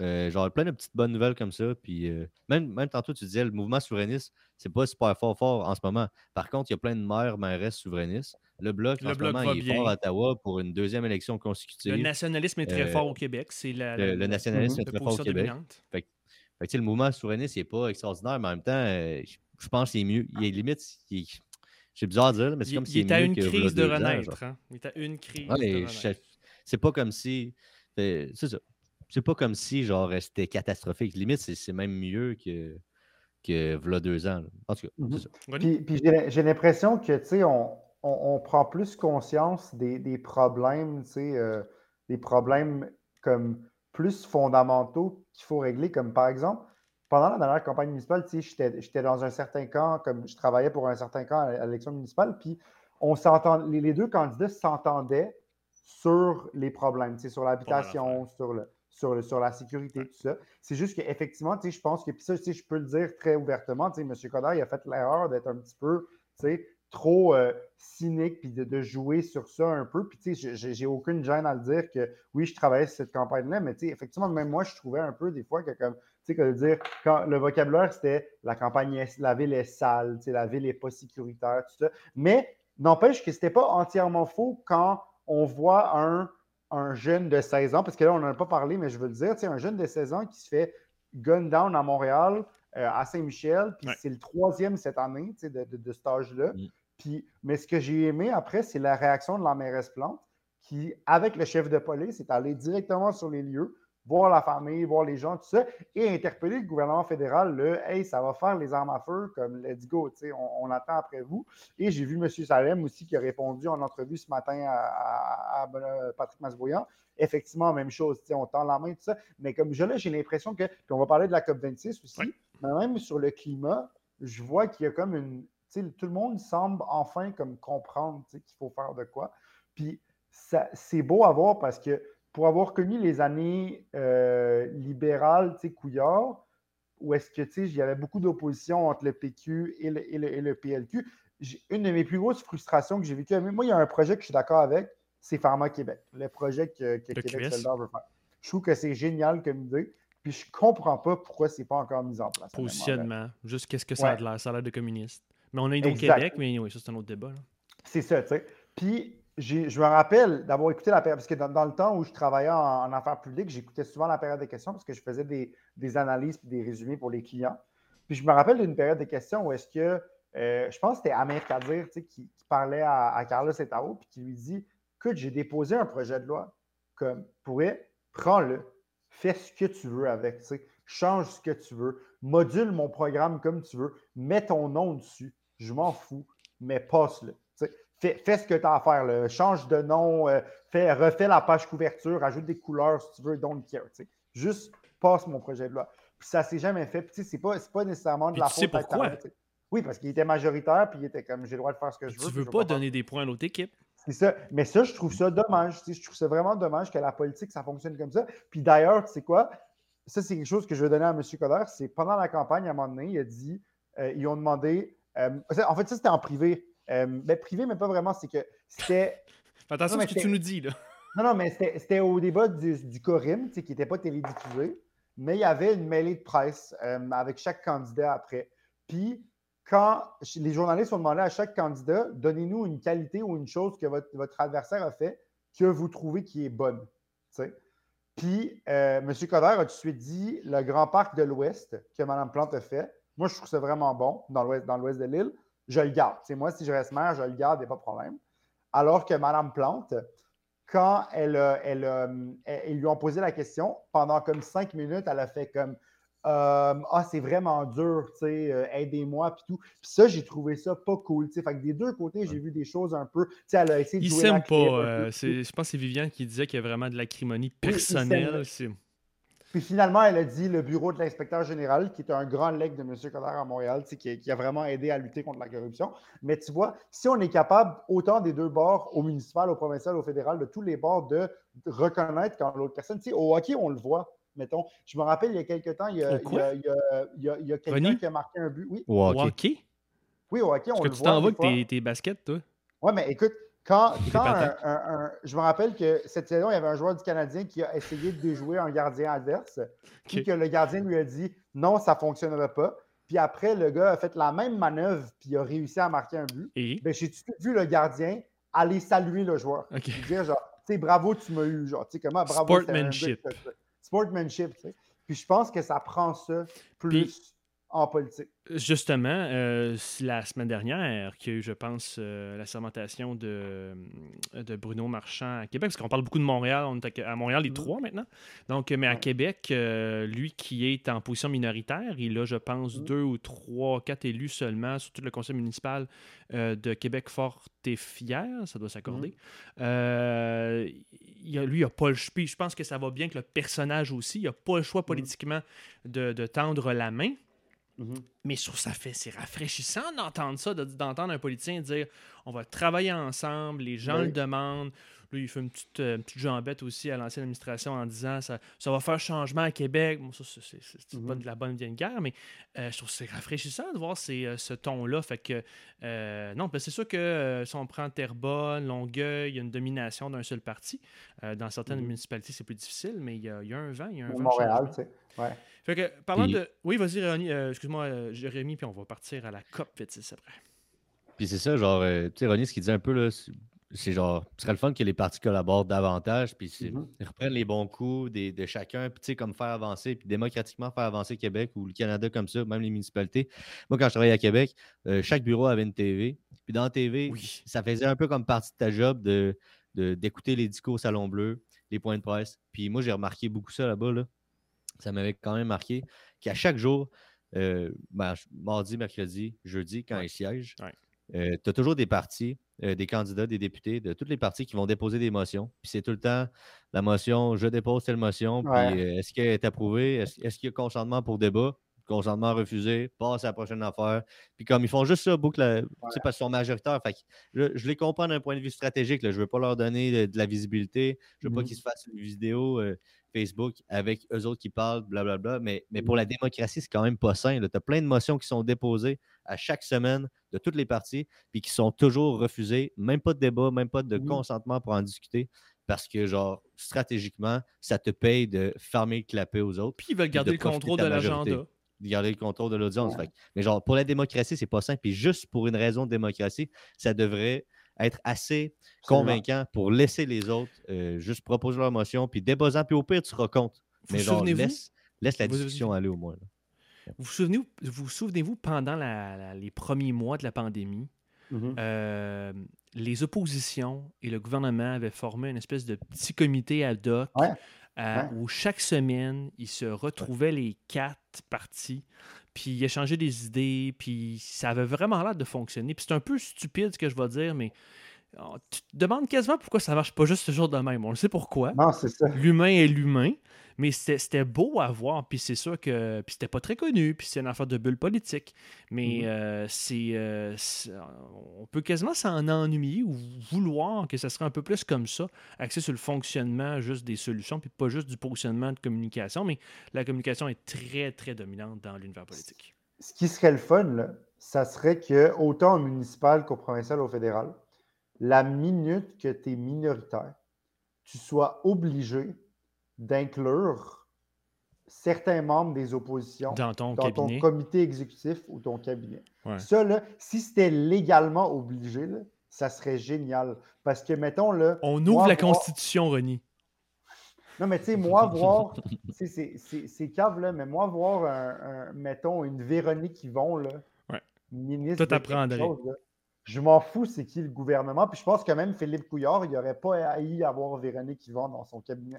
Euh, genre plein de petites bonnes nouvelles comme ça. Puis euh, même, même tantôt, tu disais, le mouvement souverainiste, c'est pas super fort fort en ce moment. Par contre, il y a plein de maires, maires souverainistes. Le Bloc, en ce moment, il est fort à Ottawa pour une deuxième élection consécutive. Le nationalisme est très euh, fort au Québec. C'est la, le, nationalisme est très fort au Québec. Fait, fait, le mouvement souverainiste n'est pas extraordinaire, mais en même temps, je pense qu'il est mieux. Il est limite. c'est bizarre à dire, mais c'est comme s'il est, est mieux une crise de renaître. Hein. Il est à une crise. C'est pas comme si. C'est ça c'est pas comme si genre c'était catastrophique. Limite, c'est même mieux que, que v'là deux ans. En tout cas, c'est mm-hmm. ça. Puis, j'ai l'impression que tu sais, on, on, prend plus conscience des, des problèmes, tu sais, euh, des problèmes comme plus fondamentaux qu'il faut régler, comme par exemple, pendant la dernière campagne municipale, tu sais, j'étais dans un certain camp, comme je travaillais pour un certain camp à l'élection municipale, puis on s'entend, les, les, deux candidats s'entendaient sur les problèmes, tu sais, sur l'habitation, sur le, sur, sur la sécurité, tout ça. C'est juste qu'effectivement, je pense que, puis ça, je peux le dire très ouvertement, M. Coder, il a fait l'erreur d'être un petit peu trop euh, cynique puis de, jouer sur ça un peu. Puis, j'ai aucune gêne à le dire que oui, je travaillais sur cette campagne-là, mais effectivement, même moi, je trouvais un peu des fois que, comme, tu sais, que de dire, quand le vocabulaire, c'était la campagne, la ville est sale, la ville n'est pas sécuritaire, tout ça. Mais n'empêche que c'était pas entièrement faux quand on voit un un jeune de 16 ans, parce que là, on n'en a pas parlé, mais je veux le dire, un jeune de 16 ans qui se fait gun down à Montréal, euh, à Saint-Michel, puis c'est le troisième cette année de, de, de cet âge-là. Mm. Puis, mais ce que j'ai aimé après, c'est la réaction de la mairesse Plante, qui, avec le chef de police, est allé directement sur les lieux, voir la famille, voir les gens, tout ça, et interpeller le gouvernement fédéral, le Hey, ça va faire les armes à feu, comme let's go, on, on attend après vous. Et j'ai vu M. Salem aussi qui a répondu en entrevue ce matin à, Patrick Masbrouillant. Effectivement, même chose, on tend la main, tout ça. Mais comme je là, j'ai l'impression que, puis on va parler de la COP26 aussi, mais même sur le climat, je vois qu'il y a comme une. Tout le monde semble enfin comme comprendre qu'il faut faire de quoi. Puis c'est beau à voir parce que pour avoir connu les années euh, libérales, tu sais, Couillard, où est-ce que, tu sais, il y avait beaucoup d'opposition entre le PQ et le, PLQ. Une de mes plus grosses frustrations que j'ai vécues, moi, il y a un projet que je suis d'accord avec, c'est Pharma Québec, le projet que, Québec solidaire veut faire. Je trouve que c'est génial comme idée, puis je comprends pas pourquoi c'est pas encore mis en place. Positionnement, juste qu'est-ce que ça a de l'air, ça a l'air de communiste. Mais on est au Québec, mais oui, ça c'est un autre débat. C'est ça, tu sais. Puis je me rappelle d'avoir écouté la période, parce que dans, le temps où je travaillais en, affaires publiques, j'écoutais souvent la période des questions parce que je faisais des, analyses et des résumés pour les clients. Puis je me rappelle d'une période des questions où est-ce que, euh, je pense que c'était Amir Kadir qui, parlait à, Carlos Etao, puis qui lui dit Écoute, j'ai déposé un projet de loi, comme, pourrais, prends-le, fais ce que tu veux avec, change ce que tu veux, module mon programme comme tu veux, mets ton nom dessus, je m'en fous, mais passe-le fais, ce que tu as à faire. Change de nom, euh, refais la page couverture, ajoute des couleurs si tu veux, don't care. Juste passe mon projet de loi. Puis ça s'est jamais fait. Puis c'est pas, pas nécessairement de la faute. pourquoi? Oui, parce qu'il était majoritaire, puis il était comme j'ai le droit de faire ce que je veux. Tu veux pas donner des points à l'autre équipe. C'est ça. Mais ça, je trouve ça dommage. Je trouve ça vraiment dommage que la politique, ça fonctionne comme ça. Puis d'ailleurs, tu sais quoi? Ça, c'est quelque chose que je vais donner à M. Coder. C'est pendant la campagne, à un moment donné, il a dit, euh, ils ont demandé. Euh, en fait, ça, c'était en privé. Euh, ben, privé, mais pas vraiment. C'est que c'était. [LAUGHS] Attention à ce que tu nous dis, là. Non, non, mais c'était au débat du, du Corim, qui n'était pas télédiffusé, mais il y avait une mêlée de presse euh, avec chaque candidat après. Puis, quand les journalistes ont demandé à chaque candidat, donnez-nous une qualité ou une chose que votre, votre adversaire a fait que vous trouvez qui est bonne. Puis, euh, M. Coder a tout de suite dit le Grand Parc de l'Ouest que Mme Plante a fait. Moi, je trouve ça vraiment bon dans l'ouest, dans l'ouest de l'île. Je le garde. C'est moi, si je reste maire, je le garde, il n'y a pas de problème. Alors que Mme Plante, quand elle, elle, elle, lui ont posé la question, pendant comme cinq minutes, elle a fait comme euh, ah, c'est vraiment dur, euh, aidez-moi, puis tout. Puis ça, j'ai trouvé ça pas cool. Fait que des deux côtés, j'ai vu des choses un peu. Tu sais, elle a essayé de Il jouer s'aime pas. Euh, je pense que c'est Vivian qui disait qu'il y a vraiment de l'acrimonie personnelle. Puis finalement, elle a dit le bureau de l'inspecteur général, qui est un grand leg de M. Coder à Montréal, qui, qui, a vraiment aidé à lutter contre la corruption. Mais tu vois, si on est capable, autant des deux bords, au municipal, au provincial, au fédéral, de tous les bords, de reconnaître quand l'autre personne, tu sais, au hockey, on le voit mettons. Je me rappelle, il y a quelques temps, il y a, quelqu'un qui a marqué un but. Oui. Au hockey? Oui, au hockey, on Est-ce que tu t'envoies tes, tes baskets, toi? Oui, mais écoute, quand, un, je me rappelle que cette saison, il y avait un joueur du Canadien qui a essayé de déjouer un gardien adverse, puis que le gardien lui a dit non, ça ne fonctionnera pas. Puis après, le gars a fait la même manœuvre, puis il a réussi à marquer un but. Et? Ben, j'ai vu le gardien aller saluer le joueur. Okay. dire genre, tu sais, bravo, tu m'as eu. Genre, tu sais, comment, bravo. Sportsmanship sportsmanship. Puis je pense que ça prend ça plus en politique. Justement, euh, la semaine dernière, qu'il y a eu, je pense, euh, la sermentation de, euh, de Bruno Marchand à Québec, parce qu'on parle beaucoup de Montréal, on est à Montréal les mm-hmm. trois maintenant. Donc, mais à Québec, lui qui est en position minoritaire, il a, je pense, mm-hmm. deux ou trois, quatre élus seulement sur tout le conseil municipal de Québec fort et fier, ça doit s'accorder. Mm-hmm. lui, il n'a pas le choix. Je pense que ça va bien que le personnage aussi, il n'a pas le choix politiquement de, de tendre la main. Mhm. Mais sur ça fait, c'est rafraîchissant d'entendre ça, d'entendre un politicien dire on va travailler ensemble, les gens le demandent. Lui, il fait une petite, euh, petite jambette aussi à l'ancienne administration en disant ça, ça va faire changement à Québec. Bon, ça, c'est pas mhm. de la bonne vieille guerre, mais euh, je trouve que c'est rafraîchissant de voir euh, ce ton-là. Fait que, non, ben, c'est sûr que si on prend Terrebonne, Longueuil, il y a une domination d'un seul parti. dans certaines mhm. municipalités, c'est plus difficile, mais il y, a, un vent, il y a un vent. Montréal, tu sais. Ouais. Fait que, parlant de. Oui, vas-y, excuse-moi, Jérémy, puis on va partir à la COP 26 après. Puis c'est ça, genre, tu sais, Ronnie, ce qu'il dit un peu, là, c'est genre, ce serait le fun que les partis collaborent davantage, puis mm-hmm. ils reprennent les bons coups de chacun, puis tu sais, comme faire avancer, puis démocratiquement faire avancer Québec ou le Canada comme ça, même les municipalités. Moi, quand je travaillais à Québec, euh, chaque bureau avait une TV, puis dans la TV, ça faisait un peu comme partie de ta job de, d'écouter les discours au Salon Bleu, les points de presse. Puis moi, j'ai remarqué beaucoup ça là-bas, là. Ça m'avait quand même marqué qu'à chaque jour, euh, ben, mardi, mercredi, jeudi, quand ils siègent, euh, tu as toujours des partis euh, des candidats, des députés, de toutes les parties qui vont déposer des motions. Puis c'est tout le temps la motion, je dépose telle motion, puis euh, est-ce qu'elle est approuvée? Est-ce, qu'il y a consentement pour débat? Consentement refusé, passe à la prochaine affaire. Puis comme ils font juste ça, boucle, parce qu'ils sont majoritaires. Fait je, les comprends d'un point de vue stratégique. Je ne veux pas leur donner de, la visibilité. Je ne veux pas mmh qu'ils se fassent une vidéo. Facebook avec eux autres qui parlent, blablabla. Mais, mais pour la démocratie, c'est quand même pas sain. Tu as plein de motions qui sont déposées à chaque semaine de toutes les parties, puis qui sont toujours refusées. Même pas de débat, même pas de consentement pour en discuter. Parce que, genre, stratégiquement, ça te paye de fermer le clapet aux autres. Puis ils veulent garder le contrôle de, l'agenda. Garder le contrôle de l'audience. Mais genre, pour la démocratie, c'est pas simple. Puis juste pour une raison de démocratie, ça devrait être assez convaincant pour laisser les autres euh, juste proposer leur motion, puis déposant, puis au pire, tu seras compte. Mais genre, laisse, laisse la discussion aller au moins. Vous souvenez-vous, vous souvenez-vous pendant les premiers mois de la pandémie, mm-hmm. euh, les oppositions et le gouvernement avaient formé une espèce de petit comité ad hoc euh, où chaque semaine, ils se retrouvaient les quatre partis, puis échangeaient des idées, puis ça avait vraiment l'air de fonctionner. Puis c'est un peu stupide ce que je vais dire, mais oh, tu te demandes quasiment pourquoi ça marche pas juste ce jour de même. On le sait pourquoi. Non, c'est ça. L'humain est l'humain. Mais c'était beau à voir, puis c'est sûr que. Puis c'était pas très connu, puis c'est une affaire de bulle politique. Mais mm-hmm. euh, c'est. on peut quasiment s'en ennuyer ou vouloir que ça serait un peu plus comme ça, axé sur le fonctionnement juste des solutions, puis pas juste du positionnement de communication. Mais la communication est très, très dominante dans l'univers politique. Ce qui serait le fun, là, ça serait que, autant au municipal qu'au provincial, au fédéral, la minute que tu es minoritaire, tu sois obligé d'inclure certains membres des oppositions Dans ton dans ton comité exécutif ou ton cabinet. Ouais. Ça, là, si c'était légalement obligé, là, ça serait génial. Parce que, mettons, là, On ouvre la voir- Constitution, Ronnie. Non, mais tu sais, moi, [LAUGHS] voir, c'est- cave, là, mais moi, voir, un, un- mettons, une Véronique Yvon, là, Ouais. ministre Toi, de je m'en fous, c'est qui le gouvernement. Puis je pense que même Philippe Couillard, il n'aurait pas haï avoir Véronique Yvon dans son cabinet.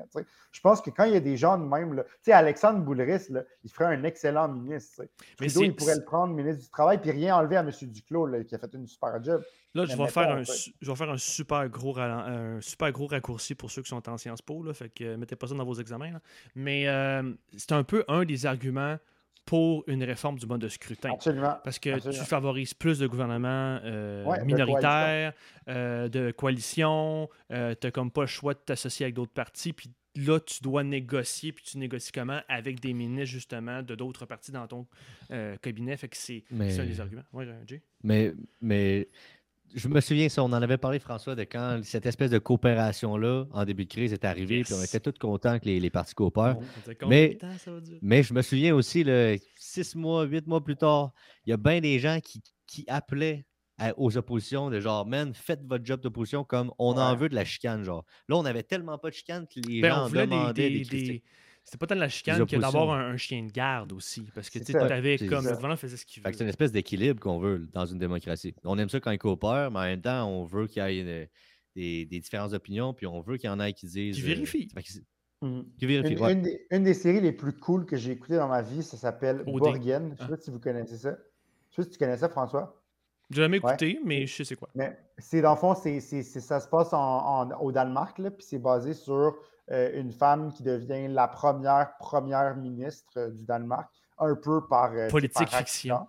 Je pense que quand il y a des gens de même, là, tu sais, Alexandre Boulris, là, il ferait un excellent ministre. Mais Trudeau, il pourrait le prendre ministre du Travail, puis rien enlever à M. Duclos, là, qui a fait une super job. Là, je vais, faire un, je vais faire un super gros un super gros raccourci pour ceux qui sont en Sciences Po. Là, fait que euh, mettez pas ça dans vos examens. là. Mais euh, c'est un peu un des arguments pour une réforme du mode de scrutin. Absolument. Parce que Absolument. tu favorises plus de gouvernements euh, Ouais, minoritaires, euh, de coalitions, euh, tu n'as comme pas le choix de t'associer avec d'autres partis, puis là, tu dois négocier, puis tu négocies comment avec des ministres, justement, de d'autres partis dans ton euh, cabinet. Fait que c'est Mais- un des arguments. Oui, Jay? Mais, mais je me souviens, ça, on en avait parlé, François, de quand cette espèce de coopération-là, en début de crise, est arrivée, puis on était tous contents que les, les partis coopèrent. Mais- de temps ça va durer? Mais je me souviens aussi, six mois, huit mois plus tard, il y a bien des gens qui, qui appelaient à- aux oppositions de genre, man, faites votre job d'opposition comme on en veut de la chicane, genre. Là, on avait tellement pas de chicane que les Ben, gens on demandaient des- des, critiques. des- C'était pas tant de la chicane que d'avoir un, un chien de garde aussi. Parce que tu avais C'est comme. Le gouvernement faisait ce qu'il veut. c'est une espèce d'équilibre qu'on veut dans une démocratie. On aime ça quand ils coopèrent, mais en même temps, on veut qu'il y ait une- des, des différences d'opinion, puis on veut qu'il y en ait qui disent. Qui euh, vérifient. qui vérifient, Une, ouais. une des, une des séries les plus cool que j'ai écoutées dans ma vie, ça s'appelle. Borgen. Je ne sais Ah. pas si vous connaissez ça. Je sais pas si tu connais ça, François. J'ai jamais Ouais. écouté, mais je sais c'est quoi. Mais c'est dans le fond, c'est, c'est- c'est- ça se passe en, en- au Danemark, là, puis c'est basé sur euh, une femme qui devient la première première ministre euh, du Danemark, un peu par. euh, Politique par fiction.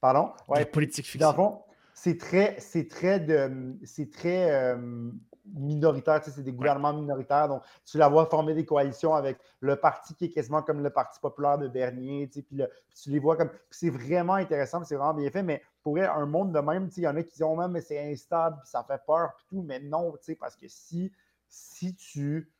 Pardon? Ouais, politique Puis dans fiction. le fond, c'est très, c'est très, de, c'est très euh, minoritaire, tu sais, c'est des gouvernements minoritaires. Donc, tu la vois former des coalitions avec le parti qui est quasiment comme le Parti populaire de Bernier, tu sais, puis le- puis tu les vois comme. c'est vraiment intéressant, c'est vraiment bien fait, mais pour un monde de même, tu sais, il y en a qui disent, oh, mais c'est instable, puis ça fait peur, puis tout, mais non, tu sais, parce que si, si tu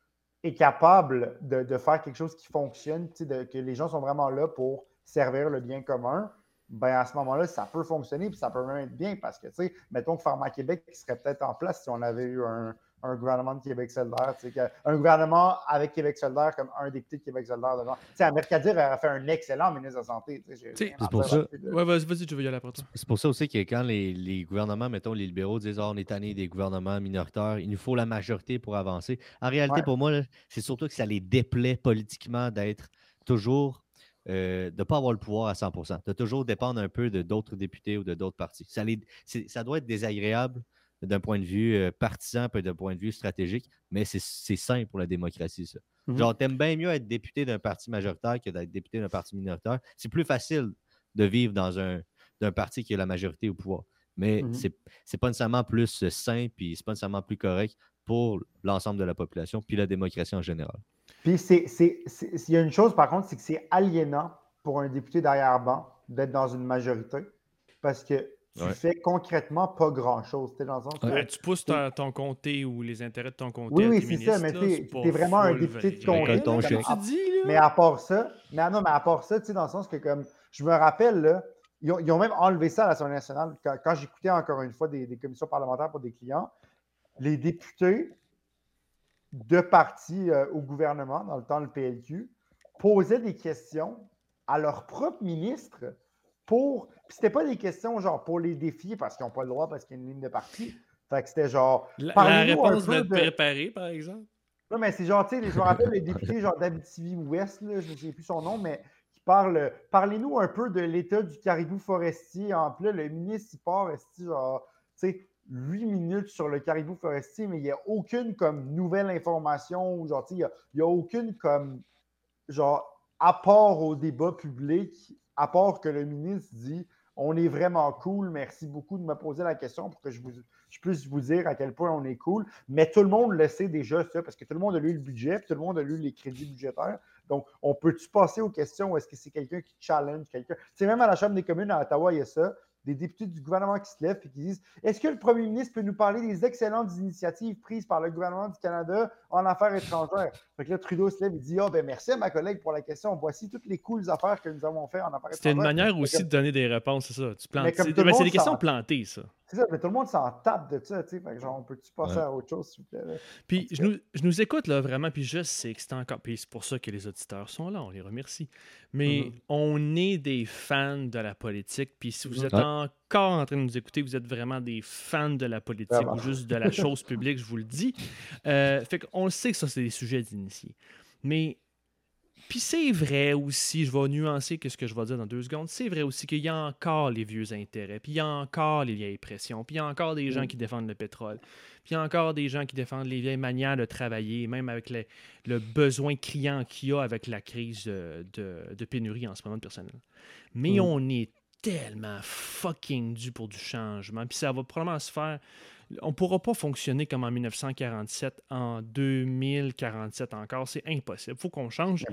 es capable de, faire quelque chose qui fonctionne, que les gens sont vraiment là pour servir le bien commun, ben à ce moment-là, ça peut fonctionner, puis ça peut même être bien, parce que, tu sais, mettons que Pharma Québec serait peut-être en place si on avait eu un, un gouvernement de Québec solidaire, un gouvernement avec Québec solidaire comme un député de Québec solidaire devant. Tu sais, Americadir aurait fait un excellent ministre de la Santé, c'est à pour ça-. Ouais, vas-y, vas-y, tu veux y aller après toi. C'est pour ça aussi que quand les, les gouvernements, mettons les libéraux, disent Ah, on est tanné des gouvernements minoritaires, il nous faut la majorité pour avancer. En réalité, Ouais. pour moi, c'est surtout que ça les déplaît politiquement d'être toujours, euh, de ne pas avoir le pouvoir à 100% de toujours dépendre un peu de d'autres députés ou de d'autres partis. Ça, les- ça doit être désagréable d'un point de vue euh, partisan, puis d'un point de vue stratégique, mais c'est sain pour la démocratie, ça. Mhm. Genre, t'aimes bien mieux être député d'un parti majoritaire que d'être député d'un parti minoritaire. C'est plus facile de vivre dans un d'un parti qui a la majorité au pouvoir. Mais Mhm. c'est c'est pas nécessairement plus euh, sain, puis c'est pas nécessairement plus correct pour l'ensemble de la population, puis la démocratie en général. Puis il y a une chose par contre, c'est que c'est aliénant pour un député d'arrière-ban d'être dans une majorité parce que tu Ouais. fais concrètement pas grand-chose. Tu sais, dans le sens que- Ouais, tu pousses ta- ton comté ou les intérêts de ton comté. Oui, oui, c'est ça, mais tu t'es vraiment un député de comté. Ton là, comme- dis. Mais à part ça, mais non, mais à part ça, tu sais, dans le sens que comme je me rappelle, là, ils, ont, ils ont même enlevé ça à l'Assemblée nationale. Quand, quand j'écoutais encore une fois des, des commissions parlementaires pour des clients, les députés de partis euh, au gouvernement, dans le temps le PLQ, posaient des questions à leur propre ministre pour. Puis c'était pas des questions genre pour les défier parce qu'ils n'ont pas le droit, parce qu'il y a une ligne de parti. Fait que c'était genre. La, la Parlez-nous un réponse peu être de- préparée, par exemple. non, mais c'est genre, tu sais, je me rappelle les députés genre d'Abitibi-Ouest, là, je ne sais plus son nom, mais qui parle. Parlez-nous un peu de l'état du caribou forestier. En plus, le ministre, il part, genre, tu sais, 8 minutes sur le caribou forestier, mais il n'y a aucune comme nouvelle information, ou genre, tu sais, il n'y a, a aucune comme, genre, apport au débat public, à part que le ministre dit on est vraiment cool, merci beaucoup de me poser la question pour que je, puisse vous dire à quel point on est cool. Mais tout le monde le sait déjà, ça, parce que tout le monde a lu le budget, puis tout le monde a lu les crédits budgétaires. Donc, on peut-tu passer aux questions? Est-ce que c'est quelqu'un qui challenge quelqu'un? Tu sais, même à la Chambre des communes à Ottawa, il y a ça. Des députés du gouvernement qui se lèvent et qui disent Est-ce que le premier ministre peut nous parler des excellentes initiatives prises par le gouvernement du Canada en affaires étrangères? [LAUGHS] Fait que là, Trudeau se lève et dit Ah, ben merci à ma collègue pour la question. Voici toutes les cool affaires que nous avons faites en affaires étrangères. C'est une manière aussi de donner des réponses, c'est ça. Tu plantes. C'est des questions plantées, ça. C'est ça, mais tout le monde s'en tape de ça, tu sais. Fait que genre, on peut-tu passer à autre chose, s'il vous plaît? Puis je nous, je nous, écoute, là, vraiment, puis je sais que c'est encore. Puis c'est pour ça que les auditeurs sont là, on les remercie. Mais mm-hmm. on est des fans de la politique, puis si vous êtes encore en train de nous écouter, vous êtes vraiment des fans de la politique ou juste de la [LAUGHS] chose publique, je vous le dis. Euh, fait qu'on sait que ça, c'est des sujets d'initiés. Mais puis c'est vrai aussi, je vais nuancer ce que je vais dire dans deux secondes, c'est vrai aussi qu'il y a encore les vieux intérêts, puis il y a encore les vieilles pressions, puis il y a encore des gens mm. qui défendent le pétrole, puis il y a encore des gens qui défendent les vieilles manières de travailler, même avec le besoin criant qu'il y a avec la crise de, pénurie en ce moment de personnel. Mais mm. on est tellement fucking dû pour du changement, puis ça va probablement se faire on ne pourra pas fonctionner comme en 1947 en 2047 encore. C'est impossible. Il faut qu'on change.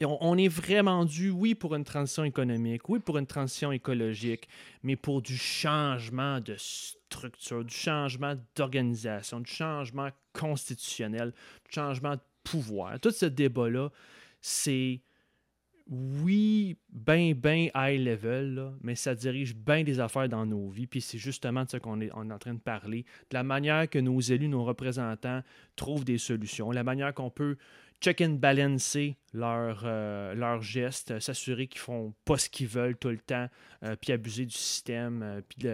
Et on, est vraiment dû, oui, pour une transition économique, oui, pour une transition écologique, mais pour du changement de structure, du changement d'organisation, du changement constitutionnel, du changement de pouvoir. Tout ce débat-là, c'est oui, bien, bien high level, mais ça dirige bien des affaires dans nos vies. Puis c'est justement de ça qu'on est, en train de parler, de la manière que nos élus, nos représentants trouvent des solutions, la manière qu'on peut check and balancer leurs leur gestes, s'assurer qu'ils font pas ce qu'ils veulent tout le temps, euh, puis abuser du système, euh, puis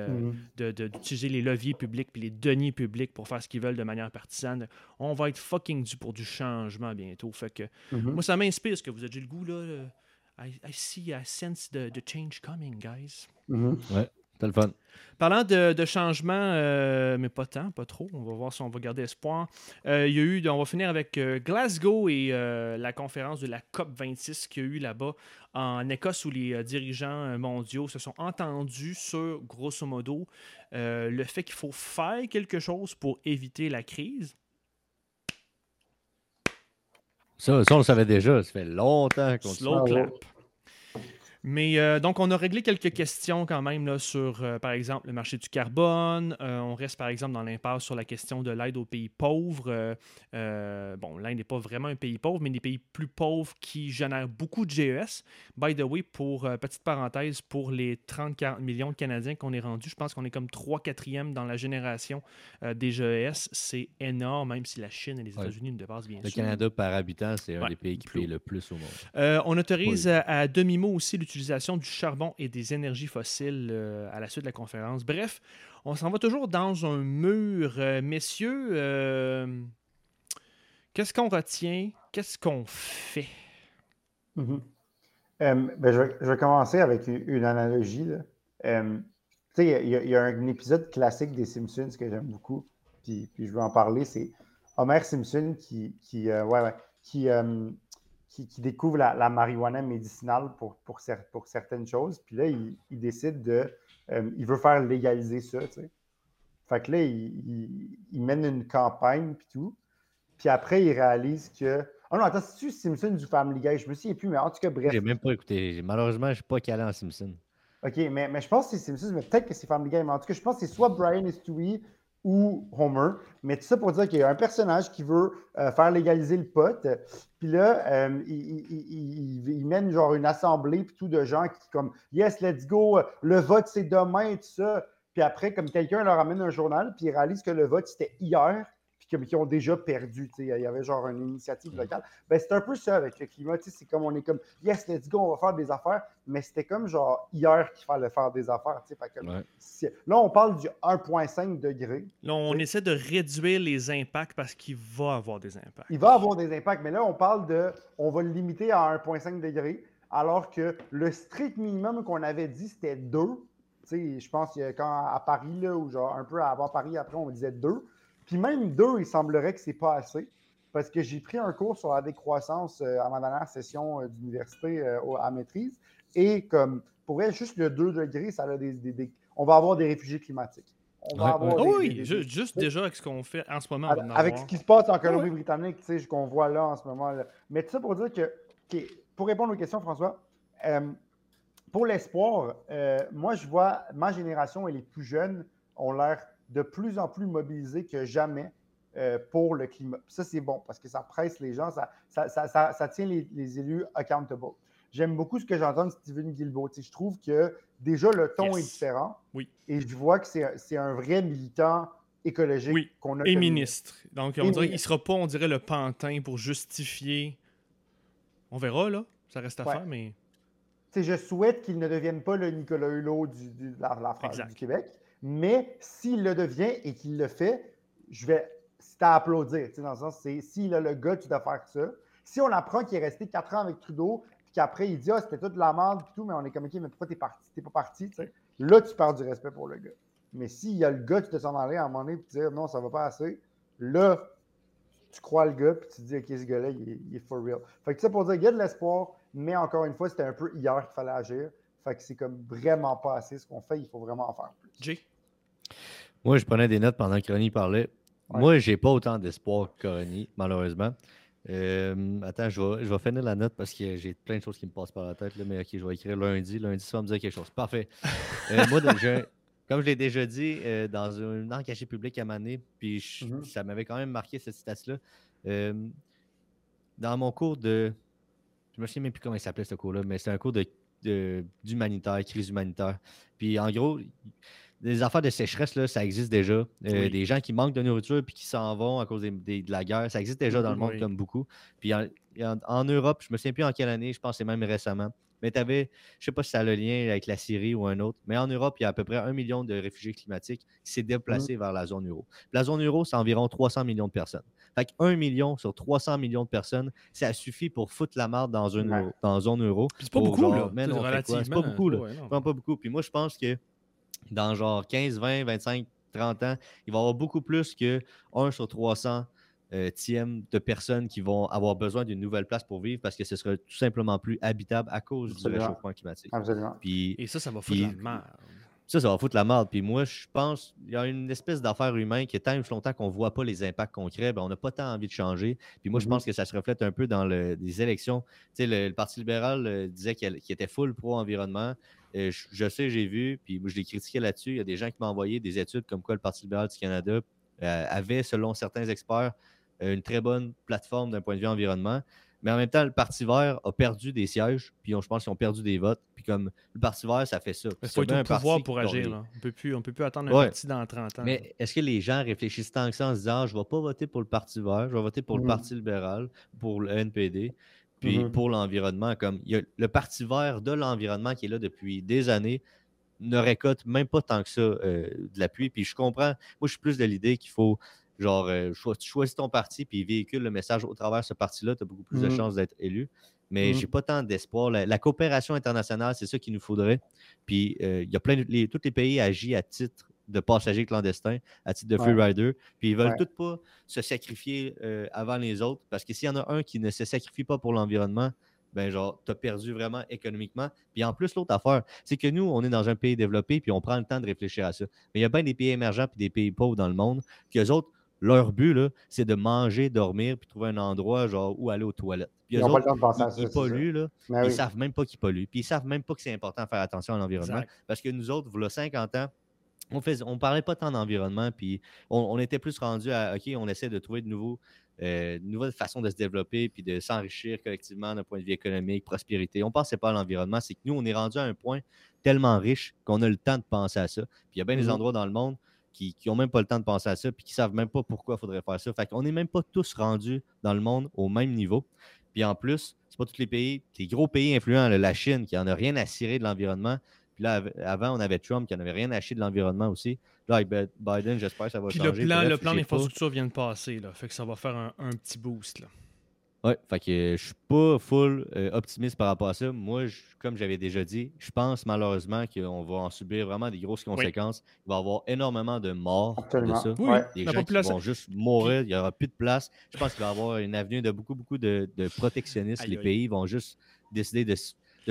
d'utiliser les leviers publics, puis les deniers publics pour faire ce qu'ils veulent de manière partisane. On va être fucking dû pour du changement bientôt. Fait que mm-hmm. moi, ça m'inspire ce que vous avez le goût là I, I see, I sense the, the change coming, guys. Mm-hmm. Ouais, c'est le fun. Parlant de, de changement, euh, mais pas tant, pas trop, on va voir si on va garder espoir. Euh, il y a eu, on va finir avec euh, Glasgow et la conférence de la COP26 qu'il y a eu là-bas en Écosse où les dirigeants mondiaux se sont entendus sur, grosso modo, le fait qu'il faut faire quelque chose pour éviter la crise. Ça, ça, on le savait déjà. Ça fait longtemps qu'on Slow clap. Mais euh, donc, on a réglé quelques questions quand même là, sur, euh, par exemple, le marché du carbone. Euh, on reste, par exemple, dans l'impasse sur la question de l'aide aux pays pauvres. bon, l'Inde n'est pas vraiment un pays pauvre, mais des pays plus pauvres qui génèrent beaucoup de GES. By the way, pour petite parenthèse, pour les 30-40 millions de Canadiens qu'on est rendu, je pense qu'on est comme 3-4e dans la génération des GES. C'est énorme, même si la Chine et les États-Unis nous dépassent bien le sûr. Le Canada, par habitant, c'est un des pays qui paye le plus au monde. on autorise à demi-mot aussi l'utilisation du charbon et des énergies fossiles euh, à la suite de la conférence. Bref, on s'en va toujours dans un mur. Euh, messieurs, euh, qu'est-ce qu'on retient? Qu'est-ce qu'on fait? Mm-hmm. Ben, je, vais, commencer avec une, analogie. il y, a un épisode classique des Simpsons que j'aime beaucoup, puis, je veux en parler. C'est Homer Simpson qui, ouais, qui, qui, découvre la, marijuana médicinale pour, pour, pour, certaines choses. Puis là, il, décide de. Euh, il veut faire légaliser ça, tu sais. Fait que là, il, mène une campagne, puis tout. Puis après, il réalise que. Oh non, attends, c'est-tu Simpson du Family Guy? Je me souviens plus, mais en tout cas, bref. J'ai même pas écouté. Malheureusement, je ne suis pas calé en Simpson. OK, mais, mais je pense que c'est Simpson, mais peut-être que c'est Family Guy. Mais en tout cas, je pense que c'est soit Brian et Stewie ou Homer. Mais tout ça pour dire qu'il y a un personnage qui veut euh, faire légaliser le pot. Puis là, euh, il, mène genre une assemblée puis tout de gens qui comme Yes, let's go, le vote c'est demain tout ça. Puis après, comme quelqu'un leur amène un journal, puis ils réalisent que le vote c'était hier, qui, ont déjà perdu. Il y avait genre une initiative mm. locale. Ben, c'est un peu ça avec le climat. C'est comme on est comme Yes, let's go, on va faire des affaires. Mais c'était comme genre hier qu'il fallait faire des affaires. Là, on parle du 1,5 degré. Là, on essaie de réduire les impacts parce qu'il va avoir des impacts. Il va avoir des impacts, mais là, on parle de on va le limiter à 1,5 degré, alors que le strict minimum qu'on avait dit, c'était 2. Je pense que quand à Paris, là, ou genre un peu avant Paris, après, on disait 2. Puis même deux, il semblerait que c'est pas assez. Parce que j'ai pris un cours sur la décroissance euh, à ma dernière session euh, d'université euh, à maîtrise. Et comme pour être juste le 2 degrés, ça a des, on va avoir des réfugiés climatiques. On va avoir oui, juste déjà avec ce qu'on fait en ce moment. Avec, ce qui se passe en Colombie-Britannique, tu sais, qu'on voit là en ce moment. -là. Mais tout ça pour dire que, pour répondre aux questions, François, pour l'espoir, euh, moi, je vois ma génération et les plus jeunes ont l'air de plus en plus mobilisés que jamais euh, pour le climat. Ça, c'est bon parce que ça presse les gens, ça, ça, tient les, élus accountable. J'aime beaucoup ce que j'entends de Steven Guilbeault. je trouve que déjà le ton est différent. Oui. Et je vois que c'est un vrai militant écologique qu'on a. Et ministre. Donc, on dirait qu'il ne sera pas, on dirait, le pantin pour justifier. On verra, là. Ça reste à faire, mais je souhaite qu'il ne devienne pas le Nicolas Hulot du, de la, France, du Québec. Mais s'il le devient et qu'il le fait, je vais. À applaudir. Dans le sens, c'est s'il a le gars, tu dois faire ça. Si on apprend qu'il est resté quatre ans avec Trudeau, puis qu'après il dit Ah, c'était toute la merde, puis tout, mais on est comme OK, mais pourquoi t'es parti? T'es pas parti, Là, tu perds du respect pour le gars. Mais s'il y a le gars, tu te s'en aller à un moment donné, puis dire Non, ça va pas assez, là, tu crois le gars, puis tu te dis OK, ce gars-là, il, est for real. Fait que ça pour dire, il y a de l'espoir. Mais encore une fois, c'était un peu hier qu'il fallait agir. Fait que c'est comme vraiment pas assez ce qu'on fait. Il faut vraiment en faire plus. Moi, je prenais des notes pendant que Ronnie parlait. Moi, j'ai pas autant d'espoir que Ronnie, malheureusement. Euh, attends, je vais, je vais, finir la note parce que j'ai plein de choses qui me passent par la tête. Là, mais ok, je vais écrire lundi. Lundi, ça va me dire quelque chose. Parfait. [LAUGHS] Euh, moi, donc, comme je l'ai déjà dit, euh, dans un engagé public à Mané, puis mm-hmm. ça m'avait quand même marqué cette citation-là. dans mon cours de je me souviens même plus comment il s'appelait ce cours-là, mais c'est un cours d'humanitaire, crise humanitaire. Puis en gros, des affaires de sécheresse, là, ça existe déjà. Euh, des gens qui manquent de nourriture puis qui s'en vont à cause de la guerre, ça existe déjà dans le monde comme beaucoup. Puis en, Europe, je me souviens plus en quelle année, je pense que c'est même récemment. Mais tu avais, je ne sais pas si ça a le lien avec la Syrie ou un autre, mais en Europe, il y a à peu près un million de réfugiés climatiques qui s'est déplacé mmh. vers la zone euro. La zone euro, c'est environ 300 millions de personnes. Fait qu'un million sur 300 millions de personnes, ça suffit pour foutre la marde dans une dans zone euro. c'est pas beaucoup, là. C'est pas beaucoup, là. pas beaucoup. Puis moi, je pense que dans genre 15, 20, 25, 30 ans, il va y avoir beaucoup plus que 1 sur 300 euh, de personnes qui vont avoir besoin d'une nouvelle place pour vivre parce que ce sera tout simplement plus habitable à cause du réchauffement climatique. Absolument. Et ça, ça va foutre la merde. Ça, ça va foutre la merde. Puis moi, je pense il y a une espèce d'affaire humaine qui est tant longtemps qu'on ne voit pas les impacts concrets, ben, on n'a pas tant envie de changer. Puis moi, je pense mm-hmm. que ça se reflète un peu dans les élections. Tu sais, le, Parti libéral euh, disait qu'il était full pro-environnement. Euh, je, sais, j'ai vu, puis je l'ai critiqué là-dessus. Il y a des gens qui m'ont envoyé des études comme quoi le Parti libéral du Canada euh, avait, selon certains experts, une très bonne plateforme d'un point de vue environnement. Mais en même temps, le Parti vert a perdu des sièges, puis je pense qu'ils ont perdu des votes. Puis comme le Parti vert, ça fait ça. Il faut être au pouvoir pour agir. On ne peut, plus, attendre un parti dans 30 ans. Mais est-ce que les gens réfléchissent tant que ça en se disant ah, je ne vais pas voter pour le Parti vert, je vais voter pour le mm. Parti libéral, pour le NPD, puis mm-hmm. pour l'environnement? Comme il y a le Parti vert de l'environnement qui est là depuis des années ne récolte même pas tant que ça euh, de l'appui. Puis je comprends, moi je suis plus de l'idée qu'il faut Genre, euh, choisis ton parti puis véhicule le message au travers de ce parti-là, tu as beaucoup plus de mmh. chances d'être élu. Mais je mmh. j'ai pas tant d'espoir. La, coopération internationale, c'est ça qu'il nous faudrait. Puis euh, il y a plein de. tous les pays agissent à titre de passagers clandestins, à titre de free rider. Puis ils veulent tous pas se sacrifier euh, avant les autres. Parce que s'il y en a un qui ne se sacrifie pas pour l'environnement, ben genre, tu as perdu vraiment économiquement. Puis en plus, l'autre affaire, c'est que nous, on est dans un pays développé, puis on prend le temps de réfléchir à ça. Mais il y a bien des pays émergents puis des pays pauvres dans le monde, qui eux autres, leur but, c'est de manger, dormir, puis trouver un endroit genre où aller aux toilettes. ils n'ont pas le temps de penser à ça. Ils polluent, là. Ben ils ne savent même pas qu'ils polluent. Puis ils ne savent même pas que c'est important de faire attention à l'environnement. Parce que nous autres, voilà 50 ans, on ne on parlait pas tant d'environnement, puis on, était plus rendu à OK, on essaie de trouver de nouveaux. Euh, nouvelles façons de se développer puis de s'enrichir collectivement d'un point de vue économique, prospérité. On ne pensait pas à l'environnement. C'est que nous, on est rendu à un point tellement riche qu'on a le temps de penser à ça. Puis il y a bien des mm-hmm. endroits dans le monde qui n'ont même pas le temps de penser à ça, puis qui ne savent même pas pourquoi il faudrait faire ça. Fait qu'on n'est même pas tous rendus dans le monde au même niveau. Puis en plus, c'est pas tous les pays, les gros pays influents, la Chine, qui n'en a rien à cirer de l'environnement. Puis là, avant, on avait Trump qui n'en avait rien à chier de l'environnement aussi. Là, avec Biden, j'espère que ça va changer. Le plan, le plan d'infrastructure vient de passer, là. Fait que ça va faire un, un petit boost, là. Oui, fait que je suis pas full euh, optimiste par rapport à ça. Moi, comme j'avais déjà dit, je pense malheureusement qu'on va en subir vraiment des grosses conséquences. Il va y avoir énormément de morts de ça. Des gens qui vont juste mourir, il n'y aura plus de place. Je pense qu'il va y avoir une avenue de beaucoup, beaucoup de, de protectionnistes. Les pays vont juste décider de,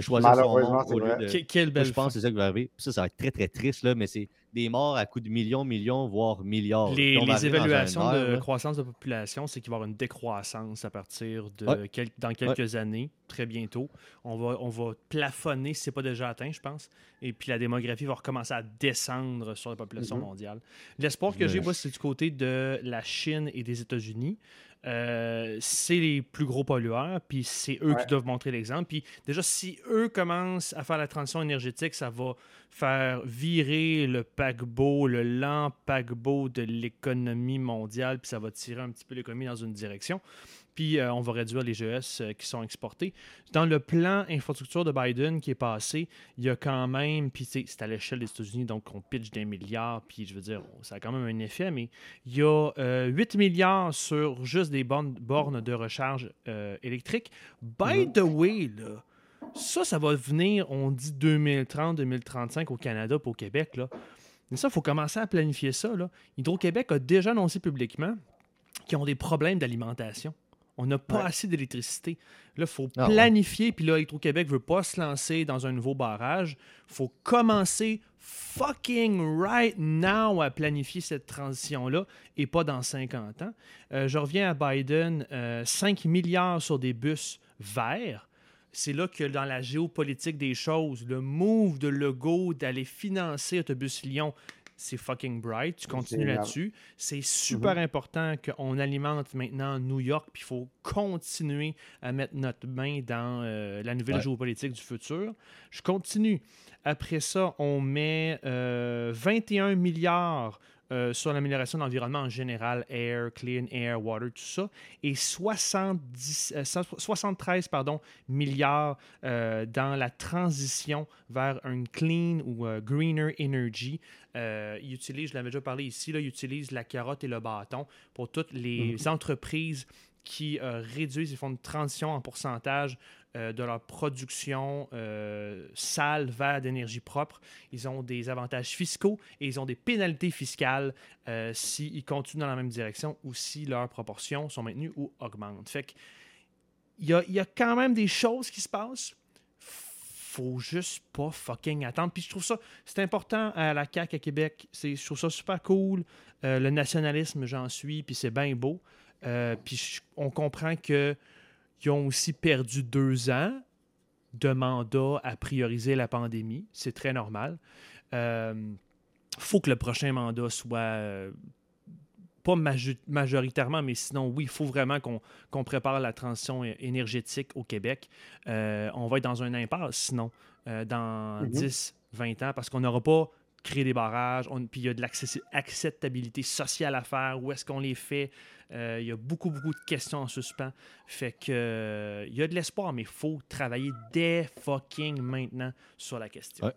choisir son au lieu de... Quelle belle je pense que c'est ça qui va arriver. ça, ça va être très, très triste, là, mais c'est des morts à coût de millions, millions, voire milliards. Les, les évaluations de là. croissance de population, c'est qu'il va y avoir une décroissance à partir de Ouais. quel- dans quelques années, très bientôt. On va, on va plafonner si ce n'est pas déjà atteint, je pense. Et puis la démographie va recommencer à descendre sur la population Mhm. mondiale. L'espoir que Mais- j'ai, moi, c'est du côté de la Chine et des États-Unis. Euh, c'est les plus gros pollueurs, puis c'est eux Ouais. qui doivent montrer l'exemple. Puis déjà, si eux commencent à faire la transition énergétique, ça va faire virer le paquebot, le lent paquebot de l'économie mondiale, puis ça va tirer un petit peu l'économie dans une direction. Puis euh, on va réduire les GES euh, qui sont exportés. Dans le plan infrastructure de Biden qui est passé, il y a quand même, puis c'est à l'échelle des États-Unis, donc on pitch des milliards, puis je veux dire, ça a quand même un effet, mais il y a euh, 8 milliards sur juste des bornes, bornes de recharge euh, électrique. By Mhm. the way, là, ça, ça va venir, on dit 2030-2035 au Canada et au Québec. Là. Mais ça, il faut commencer à planifier ça. Hydro-Québec a déjà annoncé publiquement qu'ils ont des problèmes d'alimentation. On n'a pas Ouais. assez d'électricité. Là, il faut Ah planifier. Puis là, Hydro-Québec ne veut pas se lancer dans un nouveau barrage. Il faut commencer fucking right now à planifier cette transition-là et pas dans 50 ans. Euh, je reviens à Biden, euh, 5 milliards sur des bus verts. C'est là que dans la géopolitique des choses, le move de Legault d'aller financer Autobus Lyon, c'est fucking bright. Tu continues là-dessus. C'est super important qu'on alimente maintenant New York, puis il faut continuer à mettre notre main dans euh, la nouvelle Ouais. géopolitique du futur. Je continue. Après ça, on met euh, 21 milliards euh, sur l'amélioration de l'environnement en général, air, clean air, water, tout ça, et 70, euh, 73 pardon, milliards euh, dans la transition vers un clean ou greener energy. Je l'avais déjà parlé ici, là, ils utilisent la carotte et le bâton pour toutes les entreprises qui euh, réduisent, ils font une transition en pourcentage euh, de leur production euh, sale vers d'énergie propre. Ils ont des avantages fiscaux et ils ont des pénalités fiscales s'ils continuent dans la même direction ou si leurs proportions sont maintenues ou augmentent. Fait que, il y a, y a quand même des choses qui se passent. Faut juste pas fucking attendre. Puis je trouve ça, c'est important à la CAQ à Québec. Je trouve ça super cool. Le nationalisme, j'en suis, puis c'est bien beau. Euh, puis on comprend que ils ont aussi perdu deux ans de mandat à prioriser la pandémie. C'est très normal. Il faut que le prochain mandat soit euh, pas majoritairement, mais sinon, oui, il faut vraiment qu'on prépare la transition énergétique au Québec. Euh, on va être dans un impasse, sinon, euh, dans Mhm. 10, 20 ans, parce qu'on n'aura pas créé des barrages, on- puis il y a de l'acceptabilité sociale à faire, où est-ce qu'on les fait, Euh, il y a beaucoup, beaucoup de questions en suspens. Fait que euh, il y a de l'espoir, mais il faut travailler dès fucking maintenant sur la question. Ouais.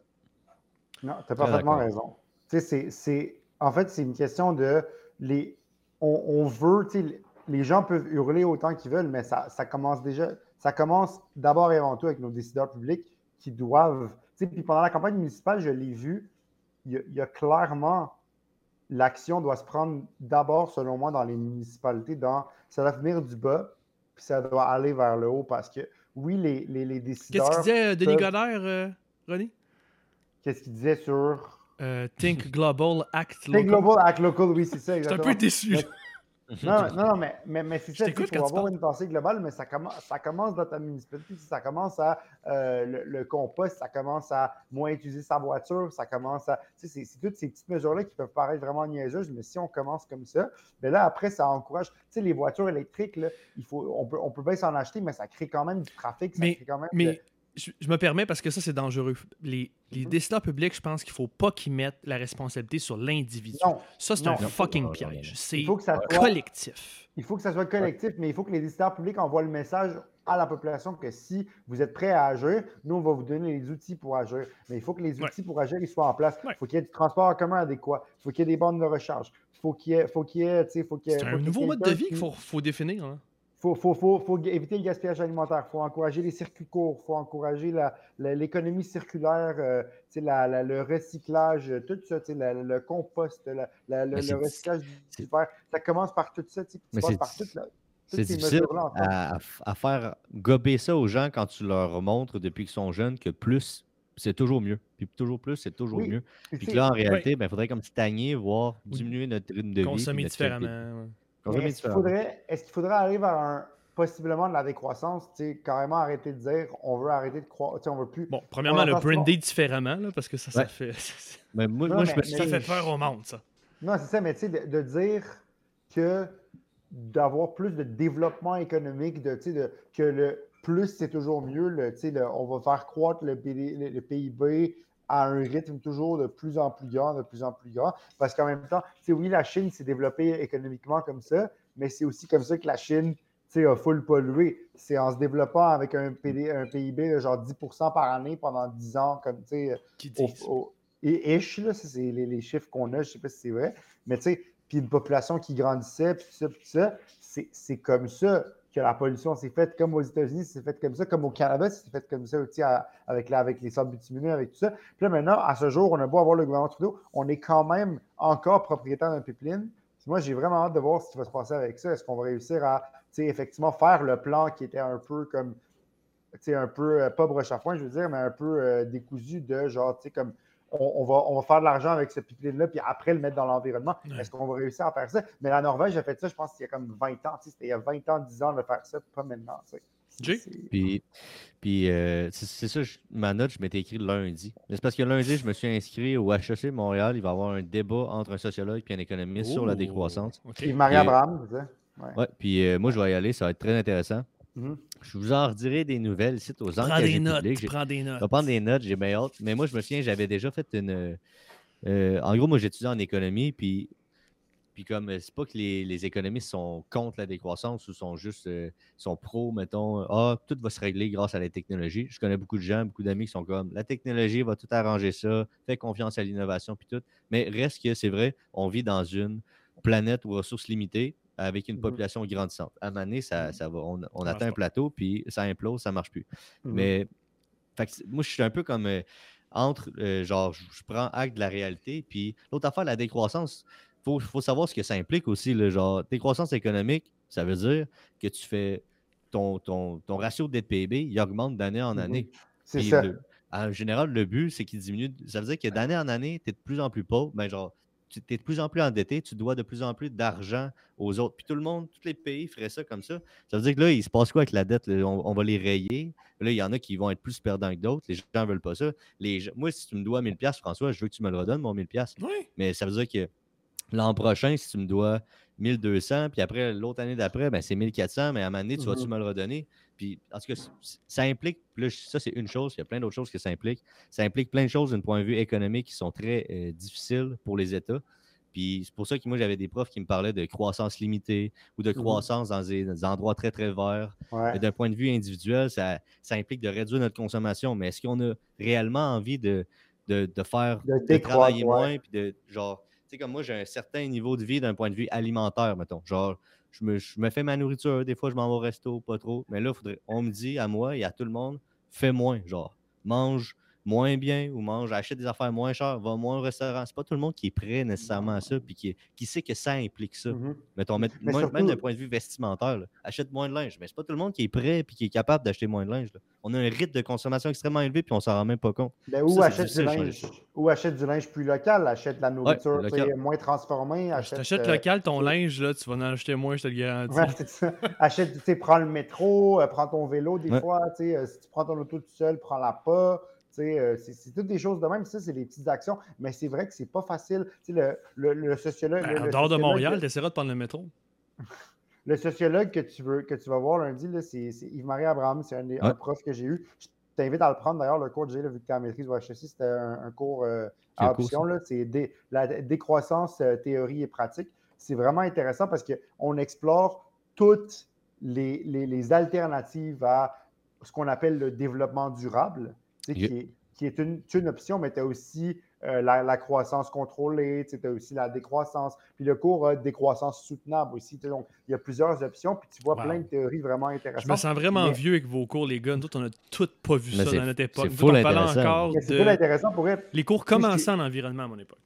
Non, tu as parfaitement raison. Tu sais, c'est- c'est. En fait, c'est une question de. Les, on, on veut. tu sais, Les les gens peuvent hurler autant qu'ils veulent, mais ça, ça commence déjà. Ça commence d'abord et avant tout avec nos décideurs publics qui doivent. tu sais, Puis pendant la campagne municipale, je l'ai vu, il y, a, il y a clairement. L'action doit se prendre d'abord, selon moi, dans les municipalités. Dans, ça doit venir du bas, puis ça doit aller vers le haut parce que, oui, les, les, les décideurs. Qu'est-ce qu'il disait euh, Denis peuvent- Godert, euh, René? Qu'est-ce qu'il disait sur. Euh, Think Global, Act Local. Global Act Local, oui, c'est ça. J'étais un exactement. peu déçu. Mais- Non, non, non, mais, mais, mais c'est ça. Il faut avoir parles. une pensée globale, mais ça commence, ça commence dans ta municipalité. Ça commence à euh, le, le compost, ça commence à moins utiliser sa voiture, ça commence à. Tu sais, c'est- toutes ces petites mesures-là qui peuvent paraître vraiment niaiseuses, mais si on commence comme ça, ben là, après, ça encourage. Tu sais, les voitures électriques, là, il faut, on, peut, on peut bien s'en acheter, mais ça crée quand même du trafic. Ça Mais- crée quand même. Mais je, je me permets parce que ça, c'est dangereux. Les, les Mhm. décideurs publics, je pense qu'il faut pas qu'ils mettent la responsabilité sur l'individu. non, Ça, c'est un fucking Non, non, non, piège. C'est il faut que ça soit. collectif. Il faut que ça soit collectif, mais il faut que les décideurs publics envoient le message à la population que si vous êtes prêt à agir, nous, on va vous donner les outils pour agir. Mais il faut que les Ouais. outils pour agir ils soient en place. Ouais. Il faut qu'il y ait du transport en commun adéquat. Il faut qu'il y ait des bornes de recharge. Il faut qu'il y ait, faut qu'il y ait, tu sais, faut qu'il y ait- C'est un nouveau mode de vie qui- qu'il faut, faut définir. hein. Faut, faut, faut, faut éviter le gaspillage alimentaire. Il faut encourager les circuits courts. Il faut encourager l'économie circulaire, euh, la- la- le recyclage, euh, tout ça, la- le compost, la- la- le, recyclage du verre. Ça commence par tout ça. tu passes c'est- par tout, là, C'est ces difficile à, faire gober ça aux gens quand tu leur montres depuis qu'ils sont jeunes que plus c'est toujours mieux. Puis toujours plus, c'est toujours Oui. mieux. Puis, que là, en réalité, il ben, faudrait comme stagner, voire diminuer notre rythme de vie. Consommer différemment. Est-ce qu'il faudrait, est-ce qu'il faudrait aller vers un, possiblement de la décroissance, tu sais, carrément arrêter de dire on veut arrêter de croire, tu sais, on veut plus. Bon, premièrement, le brander différemment, là, parce que ça, ça Ouais. fait. [LAUGHS] Mais moi, Non, moi, je me suis Ça mais- fait peur au monde, ça. Non, c'est ça, mais tu sais, de, de dire que d'avoir plus de développement économique, de, tu sais, de, que le plus c'est toujours mieux, le, tu sais, le- on va faire croître le, PD le- le PIB à un rythme toujours de plus en plus grand, de plus en plus grand. Parce qu'en même temps, oui, la Chine s'est développée économiquement comme ça, mais c'est aussi comme ça que la Chine tu sais, a full pollué. C'est en se développant avec un, PD, un PIB de genre 10% par année pendant 10 ans, comme tu ish, là, c'est les, les chiffres qu'on a, je ne sais pas si c'est vrai, mais tu sais, puis une population qui grandissait, puis tout ça, puis ça, c'est comme ça la pollution s'est faite, comme aux États-Unis, c'est fait comme ça, comme au Canada, c'est fait comme ça aussi avec, la- avec les sables bitumineux, avec tout ça. Puis là, maintenant, à ce jour, on a beau avoir le gouvernement Trudeau, on est quand même encore propriétaire d'un pipeline. Moi, j'ai vraiment hâte de voir ce qui va se passer avec ça. Est-ce qu'on va réussir à, effectivement, faire le plan qui était un peu comme, un peu, euh, pas broche à foin, je veux dire, mais un peu euh, décousu de genre, tu sais, comme, on, on va, on va faire de l'argent avec ce pipeline-là, puis après le mettre dans l'environnement. Ouais. Est-ce qu'on va réussir à faire ça? Mais la Norvège a fait ça, je pense qu'il y a comme 20 ans. C'était il y a 20 ans, 10 ans de faire ça, pas maintenant. tu sais. Jay? C'est- Puis, puis euh, c'est ça, je- ma note, je m'étais écrit lundi. Mais c'est parce que lundi, je me suis inscrit au HEC Montréal. Il va y avoir un débat entre un sociologue et un économiste sur la Oh, décroissance. Puis Marie Et- Abraham, ça? Ouais. Ouais, puis euh, moi, je vais y aller. Ça va être très intéressant. Mhm. Je vous en redirai des nouvelles ici aux Prends des notes. Prends des Je notes. vais prendre des notes, j'ai bien hâte. Mais moi, je me souviens, j'avais déjà fait une. euh, en gros, moi, j'étudie en économie, puis, puis comme euh, c'est pas que les, les économistes sont contre la décroissance ou sont juste euh, sont pro, mettons, ah, tout va se régler grâce à la technologie. Je connais beaucoup de gens, beaucoup d'amis qui sont comme la technologie va tout arranger ça, fais confiance à l'innovation, puis tout. Mais reste que c'est vrai, on vit dans une planète aux ressources limitées avec une Mhm. population grandissante. À un moment doné, ça, Mhm. ça va, on, on atteint un plateau, puis ça implose, ça marche plus. Mhm. Mais fait moi, je suis un peu comme euh, entre, euh, genre, je prends acte de la réalité. Puis l'autre affaire, la décroissance, il faut, faut savoir ce que ça implique aussi. Là, genre, décroissance économique, ça veut dire que tu fais ton, ton, ton ratio de dette PIB, il augmente d'année en année. C'est ça. le- en général, le but, c'est qu'il diminue. Ça veut dire que d'année en année, tu es de plus en plus pauvre. Ben, genre, tu es de plus en plus endetté, tu dois de plus en plus d'argent aux autres. Puis tout le monde, tous les pays feraient ça comme ça. Ça veut dire que là, il se passe quoi avec la dette? là? On, on va les rayer. Là, il y en a qui vont être plus perdants que d'autres. Les gens ne veulent pas ça. Les gens- Moi, si tu me dois 1000$, piastres, François, je veux que tu me le redonnes, mon 1000$. Oui. Mais ça veut dire que l'an prochain, si tu me dois 1200, puis après, l'autre année d'après, ben, c'est 1400, mais à un moment donné, tu vas-tu Mhm. me le redonner? Puis, en tout cas, ça implique, là, ça, c'est une chose, il y a plein d'autres choses que ça implique. Ça implique plein de choses d'un point de vue économique qui sont très euh, difficiles pour les États. Puis c'est pour ça que moi, j'avais des profs qui me parlaient de croissance limitée ou de Mhm. croissance dans des, dans des endroits très, très verts. Ouais. D'un point de vue individuel, ça, ça implique de réduire notre consommation. Mais est-ce qu'on a réellement envie de, de, de faire, De travailler ouais. moins, puis de, genre, sais, comme moi, j'ai un certain niveau de vie d'un point de vue alimentaire, mettons. Genre, je me, je me fais ma nourriture, des fois, je m'en vais au resto, pas trop. Mais là, faudrait, on me dit à moi et à tout le monde, fais moins, genre, mange moins bien ou mange, achète des affaires moins chères, va moins au restaurant. C'est pas tout le monde qui est prêt nécessairement à ça, puis qui, qui sait que ça implique ça. Mhm. Mettons, met- Mais moins- surtout- même d'un point de vue vestimentaire, là, achète moins de linge. Mais c'est pas tout le monde qui est prêt et qui est capable d'acheter moins de linge. là. On a un rythme de consommation extrêmement élevé puis on s'en rend même pas compte. Ben, ou, Ça, achète du linge, ou achète du linge plus local, achète de la nourriture local. moins transformée. Si Achète, t'achètes euh, local ton linge, là, tu vas en acheter moins, je te le garantis. Ouais, ça. Achète, tu sais, prends le métro, euh, prends ton vélo des Ouais. fois, tu sais, euh, si tu prends ton auto tout seul, prends-la pas. Tu euh, C'est toutes des choses de même. Ça, c'est des petites actions. Mais c'est vrai que c'est pas facile. Tu sais, le, le, le sociologue. Ben, le- en le dehors de sociologue- Montréal, t'essaieras de prendre le métro. [LAUGHS] Le sociologue que tu, veux, que tu vas voir lundi, là, c'est Yves-Marie Abraham. C'est un, prof que j'ai eu. Je t'invite à le prendre d'ailleurs, le cours que j'ai, vu que tu en maîtrise au HEC. C'était un, un cours euh, à option. là, C'est dé- la dé- décroissance euh, théorie et pratique. C'est vraiment intéressant parce qu'on explore toutes les, les- les alternatives à ce qu'on appelle le développement durable, tu. Qui est, qui est une, une option, mais tu as aussi euh, la, la croissance contrôlée, tu as aussi la décroissance. Puis le cours a décroissance soutenable aussi. Donc, il y a plusieurs options, puis tu vois Wow. plein de théories vraiment Je intéressantes. me sens vraiment Mais- vieux avec vos cours, les gars. Nous, on a toutes pas vu Mais ça dans notre époque. c'est full intéressant. encore de... intéressant pour être. Les cours commençaient en environnement à mon époque.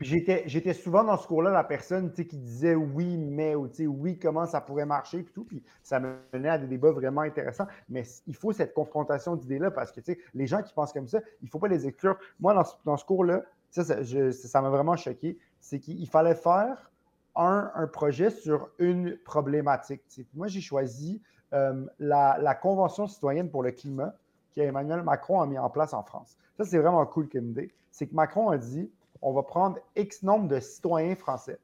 J'étais, souvent dans ce cours-là la personne qui disait oui, mais, ou oui, comment ça pourrait marcher, puis tout. Puis ça menait à des débats vraiment intéressants. Mais il faut cette confrontation d'idées-là parce que les gens qui pensent comme ça, il ne faut pas les exclure. Moi, dans dans ce cours-là, ça, ça, m'a vraiment choqué. C'est qu'il fallait faire un, un, projet sur une problématique. Moi, j'ai choisi euh, la, Convention citoyenne pour le climat qu'Emmanuel Macron a mis en place en France. Ça, c'est vraiment cool comme idée. C'est que Macron a dit on va prendre X nombre de citoyens français,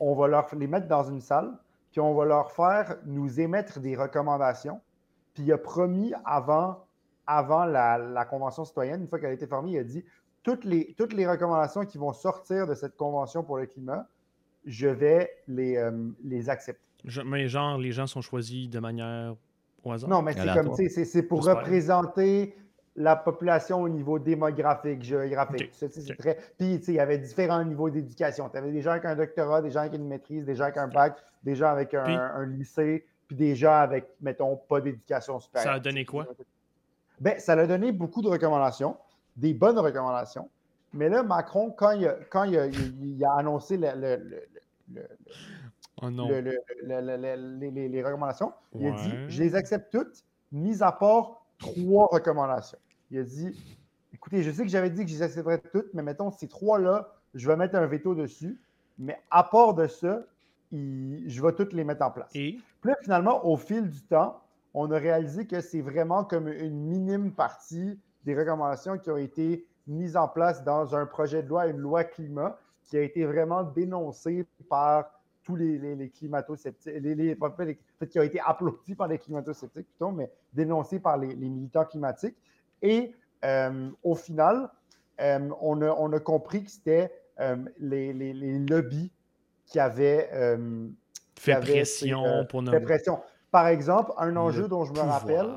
on va leur, les mettre dans une salle, puis on va leur faire nous émettre des recommandations. Puis il a promis avant, avant la, Convention citoyenne, une fois qu'elle a été formée, il a dit toutes les, toutes les recommandations qui vont sortir de cette Convention pour le climat, je vais les, euh, les accepter. mais genre, les gens sont choisis de manière au hasard? Non, mais c'est comme, c'est pour représenter la population au niveau démographique, géographique. Très... Puis, il y avait différents niveaux d'éducation. Tu avais des gens avec un doctorat, des gens avec une maîtrise, des gens avec un bac, des gens avec un, lycée, puis des gens avec, mettons, pas d'éducation supérieure. Ça a donné quoi? Ben, ça a donné beaucoup de recommandations, des bonnes recommandations. Mais là, Macron, quand il a, quand il a, annoncé le, les, recommandations, il a dit Je les accepte toutes, mis à part trois recommandations il a dit écoutez, je sais que j'avais dit que je les accepterais toutes, mais mettons, ces trois-là, je vais mettre un veto dessus. Mais à part de ça, je vais toutes les mettre en place. Et? Puis là, finalement, au fil du temps, on a réalisé que c'est vraiment comme une minime partie des recommandations qui ont été mises en place dans un projet de loi, une loi climat, qui a été vraiment dénoncée par tous les, les, climato-sceptiques, les, qui ont été applaudis par les climato-sceptiques plutôt, mais dénoncés par les, militants climatiques. Et euh, au final, euh, on, a, compris que c'était euh, les, lobbies qui avaient fait pression pour fait pression. Par exemple, un enjeu dont je me rappelle,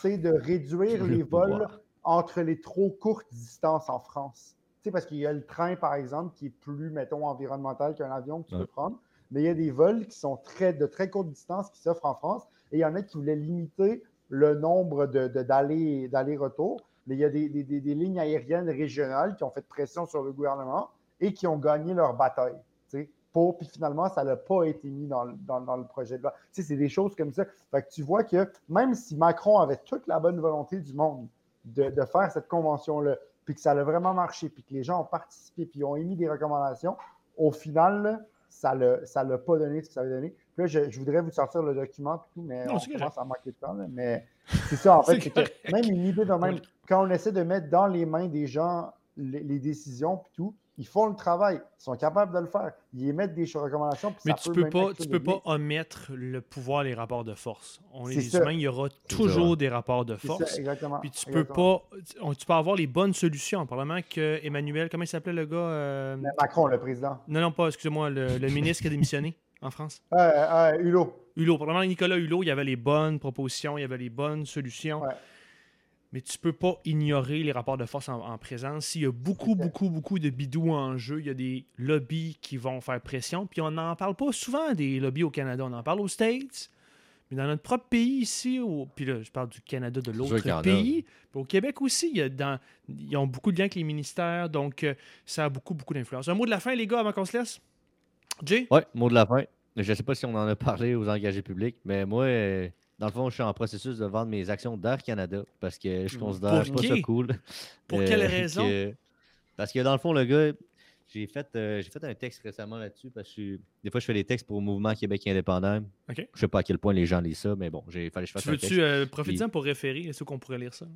c'est de réduire les vols entre les trop courtes distances en France. Tu sais, parce qu'il y a le train, par exemple, qui est plus, mettons, environnemental qu'un avion que tu peux prendre. Mais il y a des vols qui sont très, de très courte distance qui s'offrent en France. Et il y en a qui voulaient limiter le nombre d'aller-retour, mais il y a des, lignes aériennes régionales qui ont fait pression sur le gouvernement et qui ont gagné leur bataille. Pour, puis finalement, ça n'a pas été mis dans, le projet de loi. C'est des choses comme ça. Fait que tu vois que même si Macron avait toute la bonne volonté du monde de, faire cette convention-là, puis que ça a vraiment marché, puis que les gens ont participé, puis ont émis des recommandations, au final, ça ne l'a pas donné ce que ça avait donné. Puis là, je, voudrais vous sortir le document tout, mais on commence à manquer de temps. mais c'est ça, en [LAUGHS] fait, c'est que même une idée de même, quand on essaie de mettre dans les mains des gens les, décisions puis tout, ils font le travail, ils sont capables de le faire. Ils émettent des recommandations. Mais tu ne peux, pas, tu peux pas omettre le pouvoir, les rapports de force. On est, des humains, il y aura toujours des rapports de force. exactement. Puis tu peux pas, tu peux avoir les bonnes solutions. Probablement que Emmanuel, comment il s'appelait le gars euh, Macron, le président. Non, non, pas, excusez-moi, le, ministre qui a démissionné [LAUGHS] en France. Euh, euh, Hulot. Hulot. Probablement Nicolas Hulot, il y avait les bonnes propositions, il y avait les bonnes solutions. Ouais mais tu peux pas ignorer les rapports de force en, présence. S'il y a beaucoup, beaucoup, beaucoup de bidous en jeu, il y a des lobbies qui vont faire pression. Puis on n'en parle pas souvent des lobbies au Canada. On en parle aux States, mais dans notre propre pays ici, puis là, je parle du Canada de l'autre pays. Puis au Québec aussi, il y a dans, ils ont beaucoup de liens avec les ministères, donc euh, ça a beaucoup, beaucoup d'influence. Un mot de la fin, les gars, avant qu'on se laisse? Jay? Oui, mot de la fin. Je ne sais pas si on en a parlé aux engagés publics, mais moi, euh, dans le fond, je suis en processus de vendre mes actions d'Air Canada parce que je considère pas ça cool. Pour quelle euh, raison? parce que dans le fond, le gars, j'ai fait, euh, fait un texte récemment là-dessus parce que des fois, je fais des textes pour le mouvement Québec indépendant. Je Je sais pas à quel point les gens lisent ça, mais bon, j'ai fallait que je fasse tu veux Tu euh, profiter pour référer Est-ce qu'on pourrait lire ça?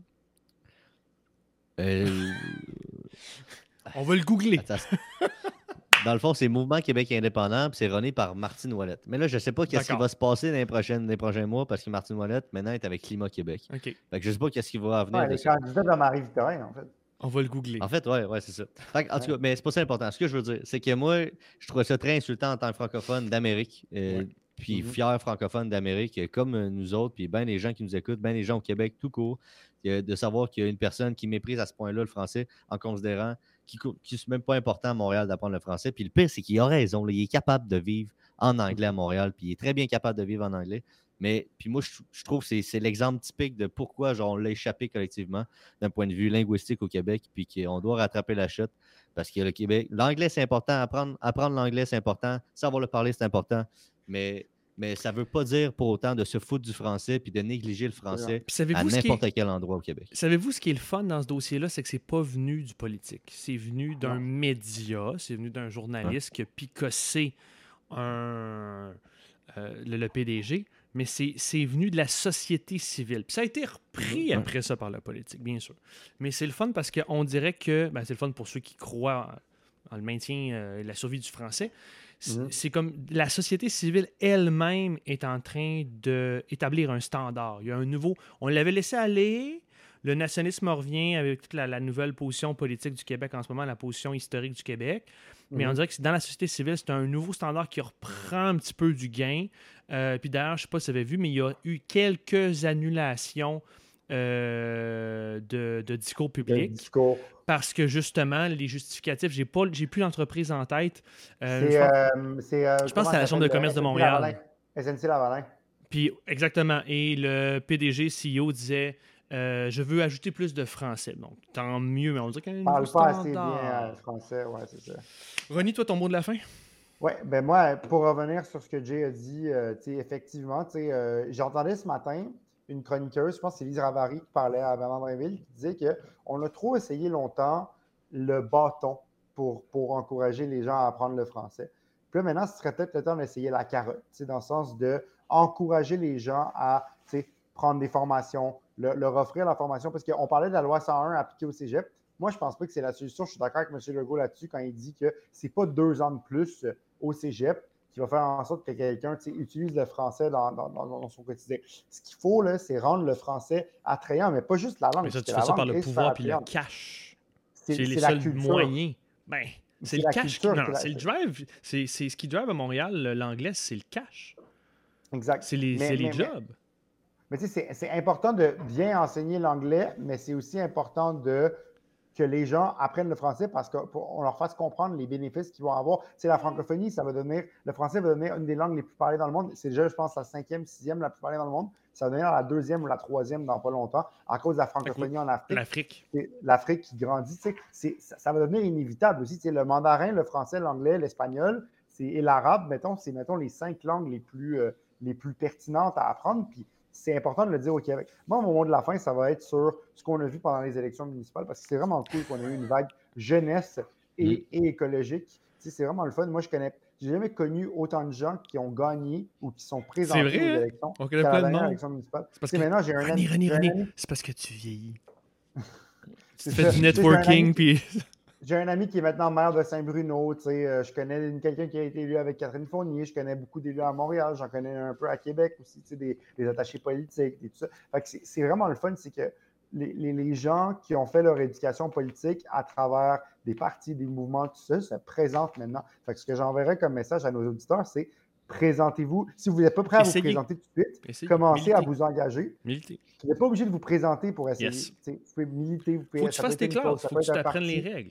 On va le googler. Dans le fond, c'est Mouvement Québec indépendant, puis c'est rené par Martine Ouellette. Mais là, je ne sais pas qu'est-ce qui va se passer dans les, prochaines, les prochains mois parce que Martine Ouellette, maintenant, est avec Climat Québec. OK. Fait que je sais pas qu'est-ce qui va venir. Ouais, elle est dans Marie-Victorin, en fait. On va le googler. En fait, ouais, ouais, c'est ça. en tout cas, mais c'est pas ça important. Ce que je veux dire, c'est que moi, je trouve ça très insultant en tant que francophone d'Amérique. Euh, puis mm-hmm. fier francophone d'Amérique, comme nous autres, puis bien les gens qui nous écoutent, bien les gens au Québec tout court, de savoir qu'il y a une personne qui méprise à ce point-là le français en considérant qui n'est même pas important à Montréal d'apprendre le français. Puis le pire, c'est qu'il a raison. il est capable de vivre en anglais à Montréal, puis il est très bien capable de vivre en anglais. Mais puis moi, je, trouve que c'est l'exemple typique de pourquoi genre, on l'a échappé collectivement d'un point de vue linguistique au Québec, puis qu'on doit rattraper la chute. Parce que le Québec, l'anglais, c'est important. Apprendre, apprendre l'anglais, c'est important. Savoir le parler, c'est important. Mais mais ça ne veut pas dire pour autant de se foutre du français puis de négliger le français à n'importe quel endroit au Québec. Savez-vous ce qui est le fun dans ce dossier-là, c'est que c'est pas venu du politique. C'est venu d'un média, c'est venu d'un journaliste qui a picossé un, euh, le, PDG, mais c'est venu de la société civile. Puis ça a été repris après ça par la politique, bien sûr. Mais c'est le fun parce qu'on dirait que, ben c'est le fun pour ceux qui croient en le maintien euh, et la survie du français. C'est comme la société civile elle-même est en train d'établir un standard. Il y a un nouveau. On l'avait laissé aller. Le nationalisme revient avec toute la, nouvelle position politique du Québec en ce moment, la position historique du Québec. Mais on mhm. dirait que dans la société civile, c'est un nouveau standard qui reprend un petit peu du gain. Euh, puis d'ailleurs, je ne sais pas si vous avez vu, mais il y a eu quelques annulations euh, de, discours publics. Parce que justement, les justificatifs, j'ai pas j'ai plus l'entreprise en tête. Euh, je pense, euh, je pense que c'est la Chambre de commerce de Montréal. SNC Lavalin. Puis exactement. Et le PDG, CEO disait Je veux ajouter plus de français. Donc, tant mieux, mais on dirait qu'il Parle pas assez bien français, ouais, c'est ça. Ronnie, toi, ton mot de la fin? Oui, ben moi, pour revenir sur ce que Jay a dit, effectivement, j'entendais ce matin une chroniqueuse, je pense que c'est Lise Ravary qui parlait à Valandrinville, qui disait qu'on a trop essayé longtemps le bâton pour, pour encourager les gens à apprendre le français. Puis là, maintenant, ce serait peut-être le temps d'essayer la carotte, dans le sens de les gens à prendre des formations, leur offrir la formation, parce qu'on parlait de la loi 101 appliquée au cégep. Moi, je ne pense pas que c'est la solution. Je suis d'accord avec M. Legault là-dessus quand il dit que ce n'est pas deux ans de plus au cégep qui va faire en sorte que quelqu'un utilise le français dans, son quotidien. Ce qu'il faut, c'est rendre le français attrayant, mais pas juste la langue. Mais ça, tu fais ça par le pouvoir puis le cash. C'est les seuls moyens. Ben, c'est le cash. c'est le drive. C'est ce qui drive à Montréal, l'anglais, c'est le cash. Exact. C'est les, les jobs. Mais, tu sais, c'est important de bien enseigner l'anglais, mais c'est aussi important de que les gens apprennent le français parce qu'on leur fasse comprendre les bénéfices qu'ils vont avoir. C'est la francophonie, ça va devenir, le français va devenir une des langues les plus parlées dans le monde. C'est déjà, je pense, la cinquième, sixième la plus parlée dans le monde. Ça va devenir la deuxième ou la troisième dans pas longtemps à cause de la francophonie en Afrique. L'Afrique. L'Afrique qui grandit. C'est, ça, ça, va devenir inévitable aussi. le mandarin, le français, l'anglais, l'espagnol et l'arabe, mettons, c'est mettons, les cinq langues les plus, euh, les plus pertinentes à apprendre. Puis c'est important de le dire au Québec. Moi, au moment de la fin, ça va être sur ce qu'on a vu pendant les élections municipales parce que c'est vraiment cool qu'on ait eu une vague jeunesse et, mm. écologique. c'est vraiment le fun. Moi, je connais, j'ai jamais connu autant de gens qui ont gagné ou qui sont présentés aux hein? élections. On connaît plein de monde. C'est parce que maintenant, j'ai un ami. C'est parce que tu vieillis. [LAUGHS] tu fais du networking, puis. J'ai un ami qui est maintenant maire de Saint-Bruno. Euh, je connais quelqu'un qui a été élu avec Catherine Fournier. Je connais beaucoup d'élus à Montréal. J'en connais un peu à Québec aussi, des, des attachés politiques et tout ça. c'est vraiment le fun, c'est que les, gens qui ont fait leur éducation politique à travers des partis, des mouvements, tout ça, se présentent maintenant. Fait que ce que j'enverrais comme message à nos auditeurs, c'est présentez-vous. Si vous n'êtes pas prêt à vous présenter tout de suite, commencez à vous engager. Militer. Vous n'êtes pas obligé de vous présenter pour essayer. Vous pouvez militer. Vous pouvez, faut que tu fasses tes classes. faut que tu t'apprennes les règles.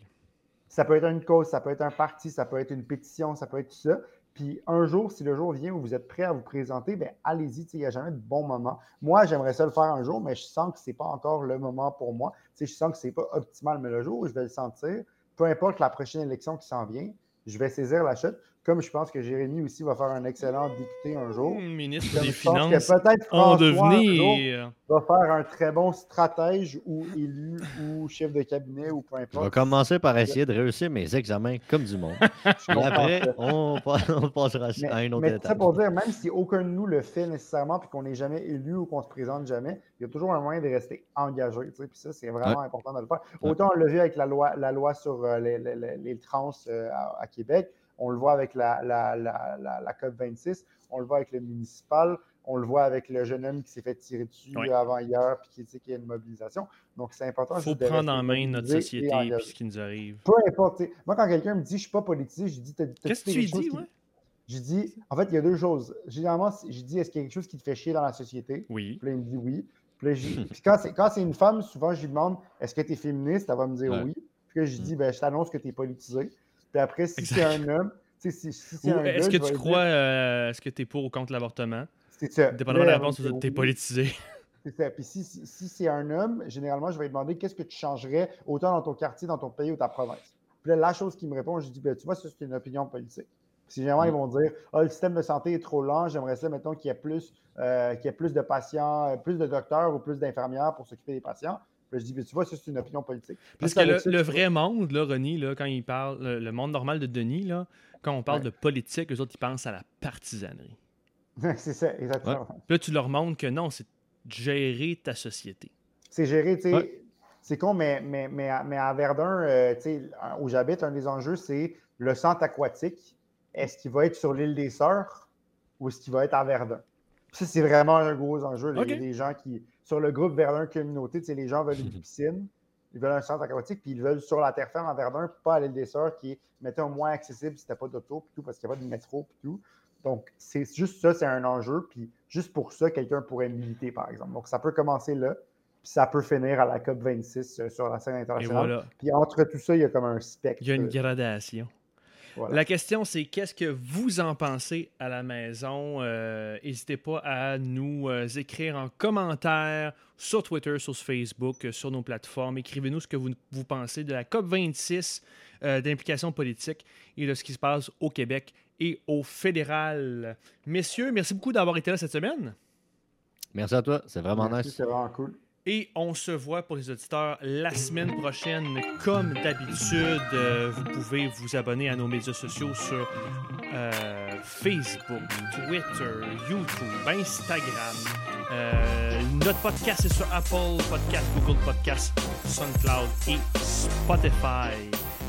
Ça peut être une cause, ça peut être un parti, ça peut être une pétition, ça peut être tout ça. Puis un jour, si le jour vient où vous êtes prêt à vous présenter, ben allez-y, il n'y a jamais de bon moment. Moi, j'aimerais ça le faire un jour, mais je sens que ce n'est pas encore le moment pour moi. je sens que ce n'est pas optimal, mais le jour où je vais le sentir, peu importe la prochaine élection qui s'en vient, je vais saisir la chute. Comme je pense que Jérémy aussi va faire un excellent député un jour. Mmh, ministre des Finances. peut-être en devenir. va faire un très bon stratège ou élu ou chef de cabinet ou peu importe. Je vais commencer par essayer de réussir mes examens comme du monde. [LAUGHS] Et après, [LAUGHS] on, passera à un autre mais étape. pour dire, même si aucun de nous le fait nécessairement puis qu'on n'est jamais élu ou qu'on se présente jamais, il y a toujours un moyen de rester engagé. Puis ça, c'est vraiment important de le faire. Autant on l'a vu avec la loi, la loi sur euh, les, trans euh, à Québec on le voit avec la, la, COP26, on le voit avec le municipal, on le voit avec le jeune homme qui s'est fait tirer dessus avant hier puis qui dit qu'il y a une mobilisation. Donc, c'est important. Il faut prendre en main notre société et ce qui nous arrive. Peu importe. Moi, quand quelqu'un me dit je ne suis pas politique, je dis Qu'est-ce que tu dis, ouais? Je dis, en fait, il y a deux choses. Généralement, je dis est-ce qu'il y a quelque chose qui te fait chier dans la société? Oui. Puis là, il me dit oui. Puis, [LAUGHS] quand c'est une femme, souvent, je lui demande est-ce que tu es féministe? Elle va me dire oui. Puis là, je dis mm. ben, je t'annonce que tu es politisé. Puis après, si c'est un homme, si, Est-ce que tu crois, euh, est-ce que tu es pour ou contre l'avortement? C'est ça. Dépendamment de la réponse, on- tu es politisé. C'est ça. Puis si, si, si c'est un homme, généralement, je vais lui demander qu'est-ce que tu changerais autant dans ton quartier, dans ton pays ou ta province? Puis là, la chose qu'il me répond, je dis, ben, tu vois, ça, c'est une opinion politique. Puis généralement, ils vont dire, ah, le système de santé est trop lent, j'aimerais ça, mettons, qu'il y ait plus, euh, qu'il y ait plus de patients, euh, plus de docteurs ou plus d'infirmières pour s'occuper des patients. Puis je dis, ben, tu vois, ça, c'est une opinion politique. Parce que le, vrai monde, là, Ronnie, là, quand il parle, le, le monde normal de Denis, là, quand on parle Ouais. de politique, eux autres, ils pensent à la partisanerie. [LAUGHS] c'est ça, exactement. Là, tu leur montres que non, c'est gérer ta société. C'est géré, tu sais. Ouais. C'est con, mais, mais, mais, à, mais à Verdun, euh, où j'habite, un des enjeux, c'est le centre aquatique. Est-ce qu'il va être sur l'île des Sœurs ou est-ce qu'il va être à Verdun? Ça, c'est vraiment un gros enjeu. Il y a des gens qui, sur le groupe Verdun Communauté, les gens veulent une [LAUGHS] piscine, ils veulent un centre aquatique, puis ils veulent sur la terre ferme à Verdun, pas à l'île des Sœurs, qui est, mettons, moins accessible si t'as pas d'auto, puis tout, parce qu'il n'y a pas de métro, puis tout. Donc, c'est juste ça, c'est un enjeu, puis juste pour ça, quelqu'un pourrait militer, par exemple. Donc, ça peut commencer là, puis ça peut finir à la COP26 euh, sur la scène Et internationale. voilà, Puis entre tout ça, il y a comme un spectre. il y a une gradation. Voilà. La question, c'est qu'est-ce que vous en pensez à la maison? Euh, N'hésitez pas à nous euh, écrire en commentaire sur Twitter, sur Facebook, euh, sur nos plateformes. Écrivez-nous ce que vous, vous pensez de la COP26 euh, d'implication politique et de ce qui se passe au Québec et au fédéral. Messieurs, merci beaucoup d'avoir été là cette semaine. Merci à toi, c'est vraiment Merci, nice. C'est vraiment cool. Et on se voit pour les auditeurs la semaine prochaine. Comme d'habitude, euh, vous pouvez vous abonner à nos médias sociaux sur euh, Facebook, Twitter, YouTube, Instagram. Euh, notre podcast est sur Apple Podcast, Google Podcast, SoundCloud et Spotify.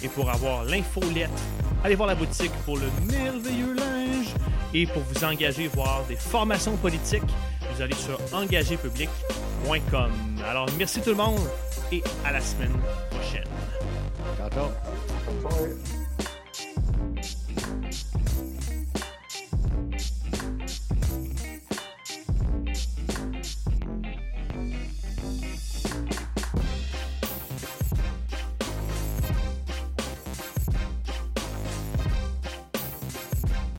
Et pour avoir l'infolette, allez voir la boutique pour le merveilleux linge. Et pour vous engager, voir des formations politiques, vous allez sur engagépublic.com. Alors, merci tout le monde et à la semaine prochaine. Ciao.